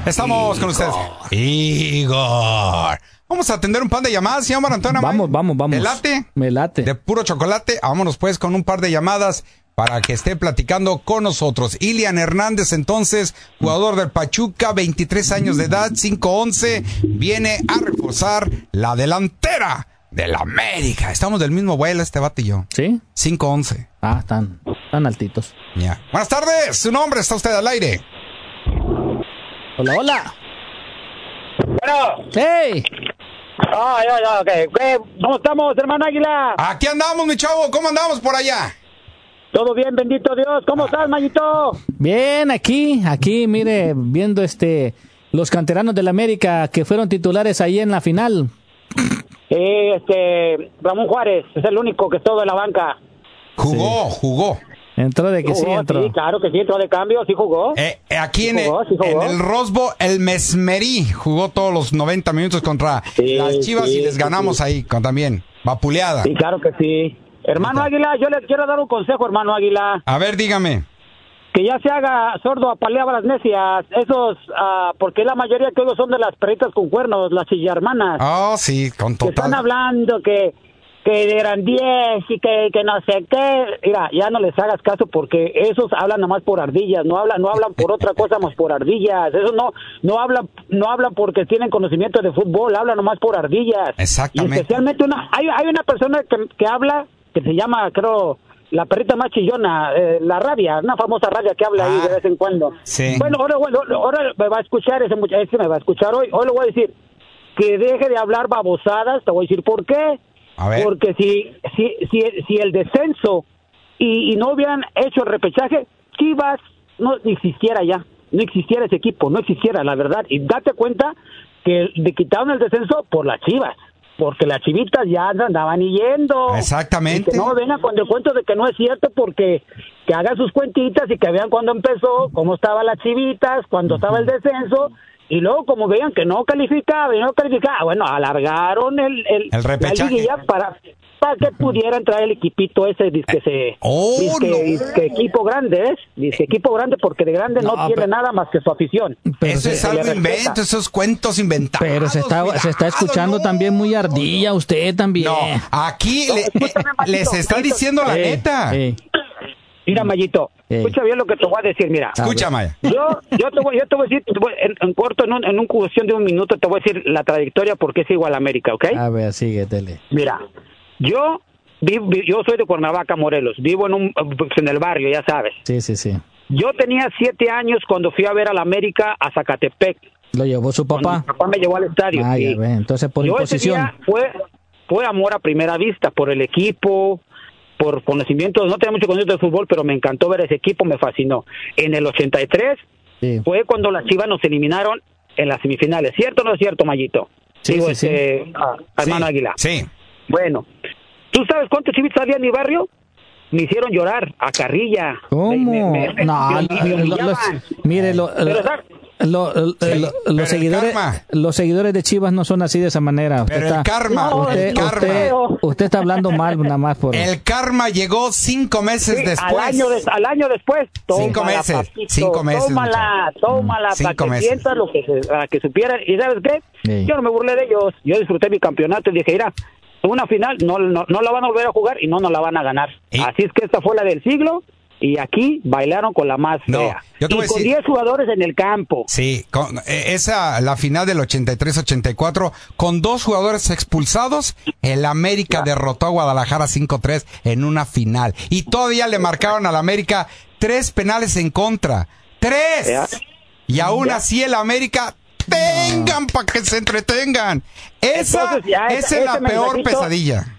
Estamos con ustedes. Igor. Vamos a atender un par de llamadas, señor Marantona. Vamos, vamos, vamos. ¿Me late? Me late. De puro chocolate. Vámonos pues con un par de llamadas para que esté platicando con nosotros. Ilian Hernández, entonces, jugador del Pachuca, 23 años de edad, 5'11, viene a reforzar la delantera del América. Estamos del mismo vuelo este vato y yo. ¿Sí? 5'11. Ah, están, están altitos. Ya. Buenas tardes, su nombre, está usted al aire. Hola, hola. Bueno. ¡Hey! Ah, ya, ya, ok. ¿Qué? ¿Cómo estamos, hermano Águila? Aquí andamos, mi chavo. ¿Cómo andamos por allá? Todo bien, bendito Dios. ¿Cómo estás, Mayito? Bien, aquí, aquí, mire, viendo este los canteranos del América que fueron titulares ahí en la final. Eh, este, Ramón Juárez es el único que estuvo en la banca. Jugó, jugó. Entró de que sí, Jugó, entró. Sí, claro que sí, entró de cambio, sí jugó. Eh, eh, aquí en, jugó, el, sí jugó. en el Rosbo, el Mesmerí jugó todos los 90 minutos contra las Chivas sí, y les ganamos sí. ahí, con también, vapuleada. Sí, claro que sí. Hermano Águila, yo le quiero dar un consejo, hermano Águila. A ver, dígame. Que ya se haga sordo a paleabras necias. Esos, ah, porque la mayoría que oigo son de las perritas con cuernos, las chillarmanas. Oh, sí, con que están total. hablando que que eran 10 y que, que no sé qué. Mira, ya no les hagas caso porque esos hablan nomás por ardillas, no hablan no hablan por otra cosa más por ardillas. Esos no no hablan no hablan porque tienen conocimiento de fútbol, hablan nomás por ardillas. Exactamente. Y especialmente una hay, hay una persona que, que habla que se llama, creo, la perrita más chillona, eh, la rabia, una famosa rabia que habla ahí de vez en cuando. Ah, sí. Bueno, ahora, bueno, ahora me va a escuchar ese muchacho, ese me va a escuchar hoy. Hoy le voy a decir que deje de hablar babosadas, te voy a decir por qué. A ver. Porque si, si, si, si el descenso y, y no hubieran hecho el repechaje, Chivas no existiera ya, no existiera ese equipo, no existiera, la verdad. Y date cuenta que le quitaron el descenso por las Chivas, porque las chivitas ya andaban yendo. Exactamente. Y que no vengan con el cuento de que no es cierto, porque que hagan sus cuentitas y que vean cuándo empezó, cómo estaban las chivitas, cuándo estaba el descenso. Y luego, como vean que no calificaba y no calificaba, bueno, alargaron el, el, El repechaje. la liguilla para, para que pudiera entrar el equipito ese, dice se, Oh, dizque- no. dizque equipo grande, ¿es? Dice equipo grande porque de grande no, No, tiene pero- nada más que su afición. Pero Eso se- es algo invento, esos cuentos inventados. Pero se está, se está cuidado, escuchando no. también muy ardilla usted también. No, aquí No, le- eh, les está diciendo la Eh, neta. eh, Mira, Mayito. Escucha bien lo que te voy a decir, mira. Escucha, Maya. Yo, yo te voy, yo te voy a decir, voy- en, en corto, en, un, en una cuestión de un minuto, te voy a decir la trayectoria porque es igual a América, ¿ok? A ver, sigue, dele. Mira, yo vi- vi- yo soy de Cuernavaca, Morelos, vivo en un pues, en el barrio, ya sabes. Sí, sí, sí. Yo tenía siete años cuando fui a ver al América a Zacatepec. Lo llevó su papá. Mi papá me llevó al estadio. Ah, ya sí. ve, entonces por Yo ese imposición. día fue, fue amor a primera vista por el equipo, por conocimiento, no tenía mucho conocimiento de fútbol, pero me encantó ver ese equipo, me fascinó. En el 83 fue cuando las Chivas nos eliminaron en las semifinales, ¿cierto o no es cierto, Mayito? Sí, Digo, sí, sí. este, hermano Sí, Águila. Sí. Bueno, ¿tú sabes cuántos chivitas había en mi barrio? Me hicieron llorar a carrilla. ¿Cómo? Me- me- no, me- humillaban. los- mire, lo- Pero, lo- lo- los seguidores los seguidores de Chivas no son así de esa manera. Usted Pero el está, karma, usted, el karma. usted- usted está hablando mal nada más por El karma llegó cinco meses Sí, después. Al año, des- al año después. Cinco tómala, meses, papito, cinco meses, Tómala, tómala, Cinco para que meses. sientas lo que, se- para que supieran. ¿Y sabes qué? Sí. Yo no me burlé de ellos. Yo disfruté mi campeonato y dije, mira, una final no, no, no la van a volver a jugar y no nos la van a ganar. Así es que esta fue la del siglo y aquí bailaron con la más No, fea. yo te y voy con decir- 10 jugadores en el campo. Sí, con, eh, esa, la final del 83-84, con dos jugadores expulsados, el América derrotó a Guadalajara 5-3 en una final. Y todavía le marcaron al América tres penales en contra. ¡Tres! Y aún así el América, tengan para que se entretengan. Esa, Entonces, esa es la peor mensajito- pesadilla.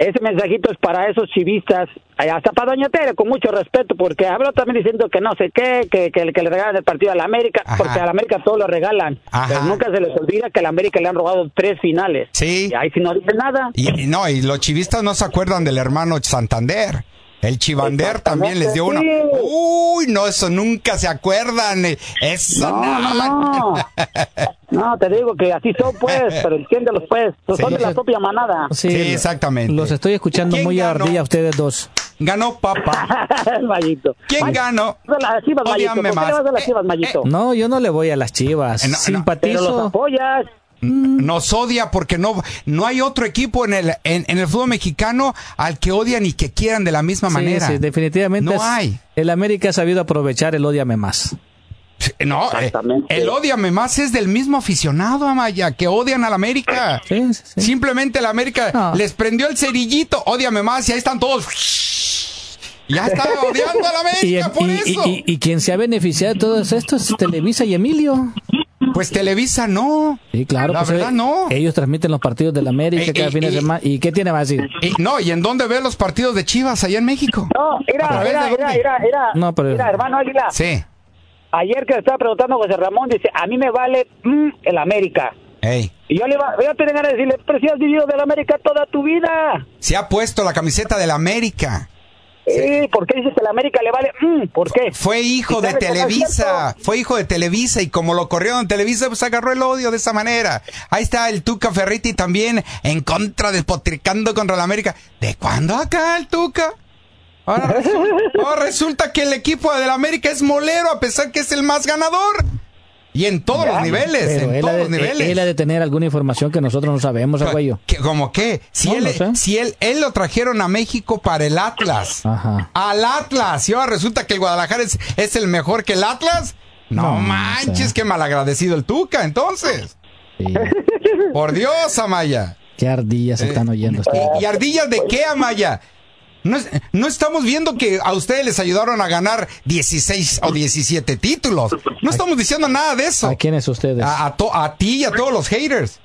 Ese mensajito es para esos chivistas, eh, hasta para Doña Tere, con mucho respeto, porque habló también diciendo que no sé qué, que, que, que le regalan el partido a la América, porque a la América todo lo regalan. Pero nunca se les olvida que a la América le han robado tres finales. Sí. Y ahí sí no dicen nada. Y, y no, y los chivistas no se acuerdan del hermano Santander. El Chivander también les dio una. sí. Uy, no, eso nunca se acuerdan. eh, Eso No, no, no. No, te digo que así son, pues, pero entiéndelos, pues. Son de la propia manada. Sí, exactamente. Los estoy escuchando ¿Quién muy ganó? ardilla ustedes dos. Ganó papá. Mayito. ¿Quién May- ganó? las Chivas, Mayito. Ódiame ¿Por qué más. le vas a las Chivas, Mayito? No, yo no le voy a las Chivas. Eh, no, no. Pero los Simpatizo. apoyas. Nos odia porque no, no hay otro equipo en el, en, en el fútbol mexicano al que odian y que quieran de la misma Sí, manera. sí, definitivamente. No es- hay. El América ha sabido aprovechar el odiame más. No, eh, el odiame más es del mismo aficionado, Amaya, que odian a la América. Simplemente la América les prendió el cerillito, odiame más, y ahí están todos. Ya está odiando a la Y, América por y- eso. y- y quien se ha beneficiado de todo esto es Televisa y Emilio. Pues Televisa no. Sí, claro. La pues, verdad, eh, no. Ellos transmiten los partidos de la América Eh, cada eh, fin de semana. ¿Y qué tiene más decir? Y- no, ¿y en dónde ve los partidos de Chivas allá en México? No, ¿A mira, mira, No, pero- mira, hermano Águila. Sí. Ayer que le estaba preguntando a José Ramón, dice, a mí me vale mm, el América. Ey. Y yo le iba, yo tenía ganas de decirle, pero si has vivido del América toda tu vida. Se ha puesto la camiseta de la América. Sí. ¿Por qué dices que el América le vale? Mm, ¿Por qué? Fue hijo ¿Y de Televisa, fue hijo de Televisa y como lo corrieron en Televisa, pues agarró el odio de esa manera. Ahí está el Tuca Ferretti también en contra, despotricando contra la América. ¿De cuándo acá el Tuca? Ahora resulta, ahora resulta que el equipo de la América es molero a pesar que es el más ganador. Y en todos los niveles, en él, todos ha los de, niveles. él ha de tener alguna información que nosotros no sabemos, güey. ¿Qué- ¿Cómo qué? Si, No, él, no sé. si él, él lo trajeron a México para el Atlas. Ajá. Al Atlas. Y ahora resulta que el Guadalajara es, es el mejor que el Atlas. No, No, manches, qué malagradecido el Tuca, entonces. Por Dios, Amaya. Qué ardillas están oyendo. ¿Y, y ardillas de qué, Amaya? No, es- no estamos viendo que a ustedes les ayudaron a ganar 16 o 17 títulos. No estamos diciendo nada de eso. ¿A quiénes ustedes? A, a to- a ti y a todos los haters.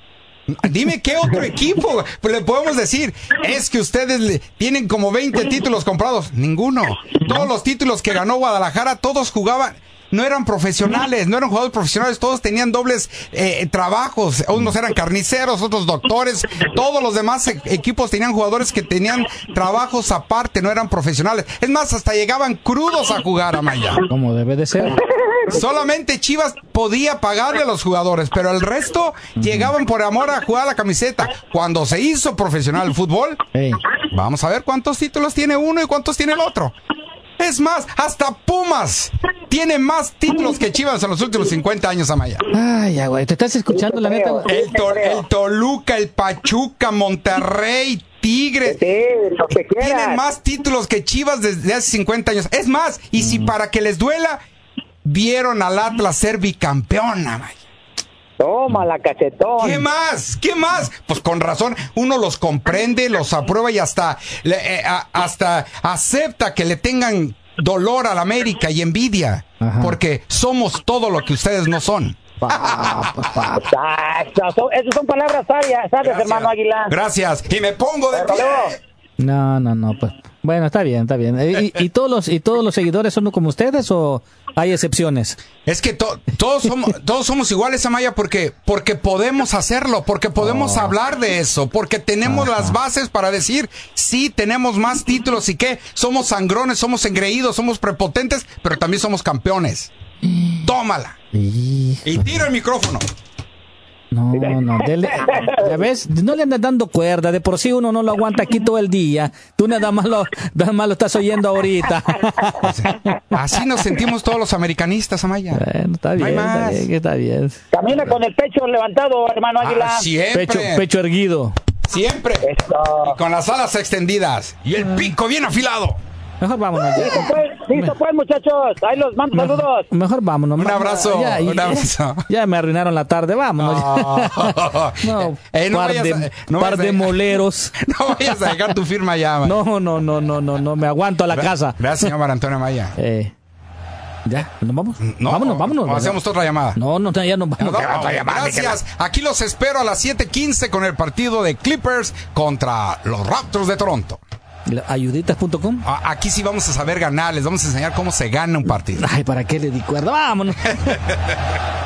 Dime qué otro equipo pues le podemos decir. Es que ustedes le- tienen como 20 títulos comprados. Ninguno. Todos los títulos que ganó Guadalajara, todos jugaban. No eran profesionales, no eran jugadores profesionales, todos tenían dobles eh, trabajos. Unos eran carniceros, otros doctores. Todos los demás e- equipos tenían jugadores que tenían trabajos aparte, no eran profesionales. Es más, hasta llegaban crudos a jugar a Maya. Como debe de ser. Solamente Chivas podía pagarle a los jugadores, pero el resto llegaban por amor a jugar la camiseta. Cuando se hizo profesional el fútbol, vamos a ver cuántos títulos tiene uno y cuántos tiene el otro. Es más, hasta Pumas tiene más títulos que Chivas en los últimos 50 años, Amaya. Ay, ya, güey. ¿Te estás escuchando, la neta? güey? El, To- el Toluca, el Pachuca, Monterrey, Tigres. Tienen más títulos que Chivas desde hace 50 años. Es más, y si para que les duela, vieron al Atlas ser bicampeón, Amaya. Toma la cachetón. ¿Qué más? ¿Qué más? Pues con razón, uno los comprende, los aprueba y hasta, le- eh, a- hasta acepta que le tengan dolor a la América y envidia. Porque somos todo lo que ustedes no son. Esas son palabras sabias, ¿sabes, hermano Aguilar? Gracias. Y me pongo de Pero pie. luego, No, no, no, pues. Bueno, está bien, está bien. ¿Y, y todos los y todos los seguidores son como ustedes o hay excepciones? Es que to- todos somos todos somos iguales, Amaya, porque porque podemos hacerlo, porque podemos Oh. hablar de eso, porque tenemos las bases para decir sí tenemos más títulos y que somos sangrones, somos engreídos, somos prepotentes, pero también somos campeones. Tómala. Y tira el micrófono. No, no, dele- ya ves, no le andas dando cuerda, de por sí uno no lo aguanta aquí todo el día, tú nada más lo, nada más lo estás oyendo ahorita. Así nos sentimos todos los americanistas, Amaya. Bueno, está No hay bien, está bien, está bien. Camina con el pecho levantado, hermano Águila. Ah, siempre. Pecho, pecho erguido. Siempre. Y con las alas extendidas. Y el pico bien afilado. Mejor vámonos ya. Listo pues, listo pues, muchachos. Ahí los mando saludos. Mejor vámonos. Un abrazo, Ya, ya, un abrazo. Ya me arruinaron la tarde, vámonos. no, Eh, no par vayas de, a- no par de moleros. No vayas a dejar tu firma ya, man. No, no, no, no, no, no, me aguanto a la casa. Gracias, señor Antonio Maya. Eh, ¿Ya? ¿Nos vamos? No, vámonos, vámonos. o hacemos otra llamada. No, no, ya nos vamos. Gracias. Aquí los espero a las 7:15 con el partido de Clippers contra los Raptors de Toronto. Ayuditas.com. A- Aquí sí vamos a saber ganar, les vamos a enseñar cómo se gana un partido. Ay, ¿para qué le di cuerda? Vámonos.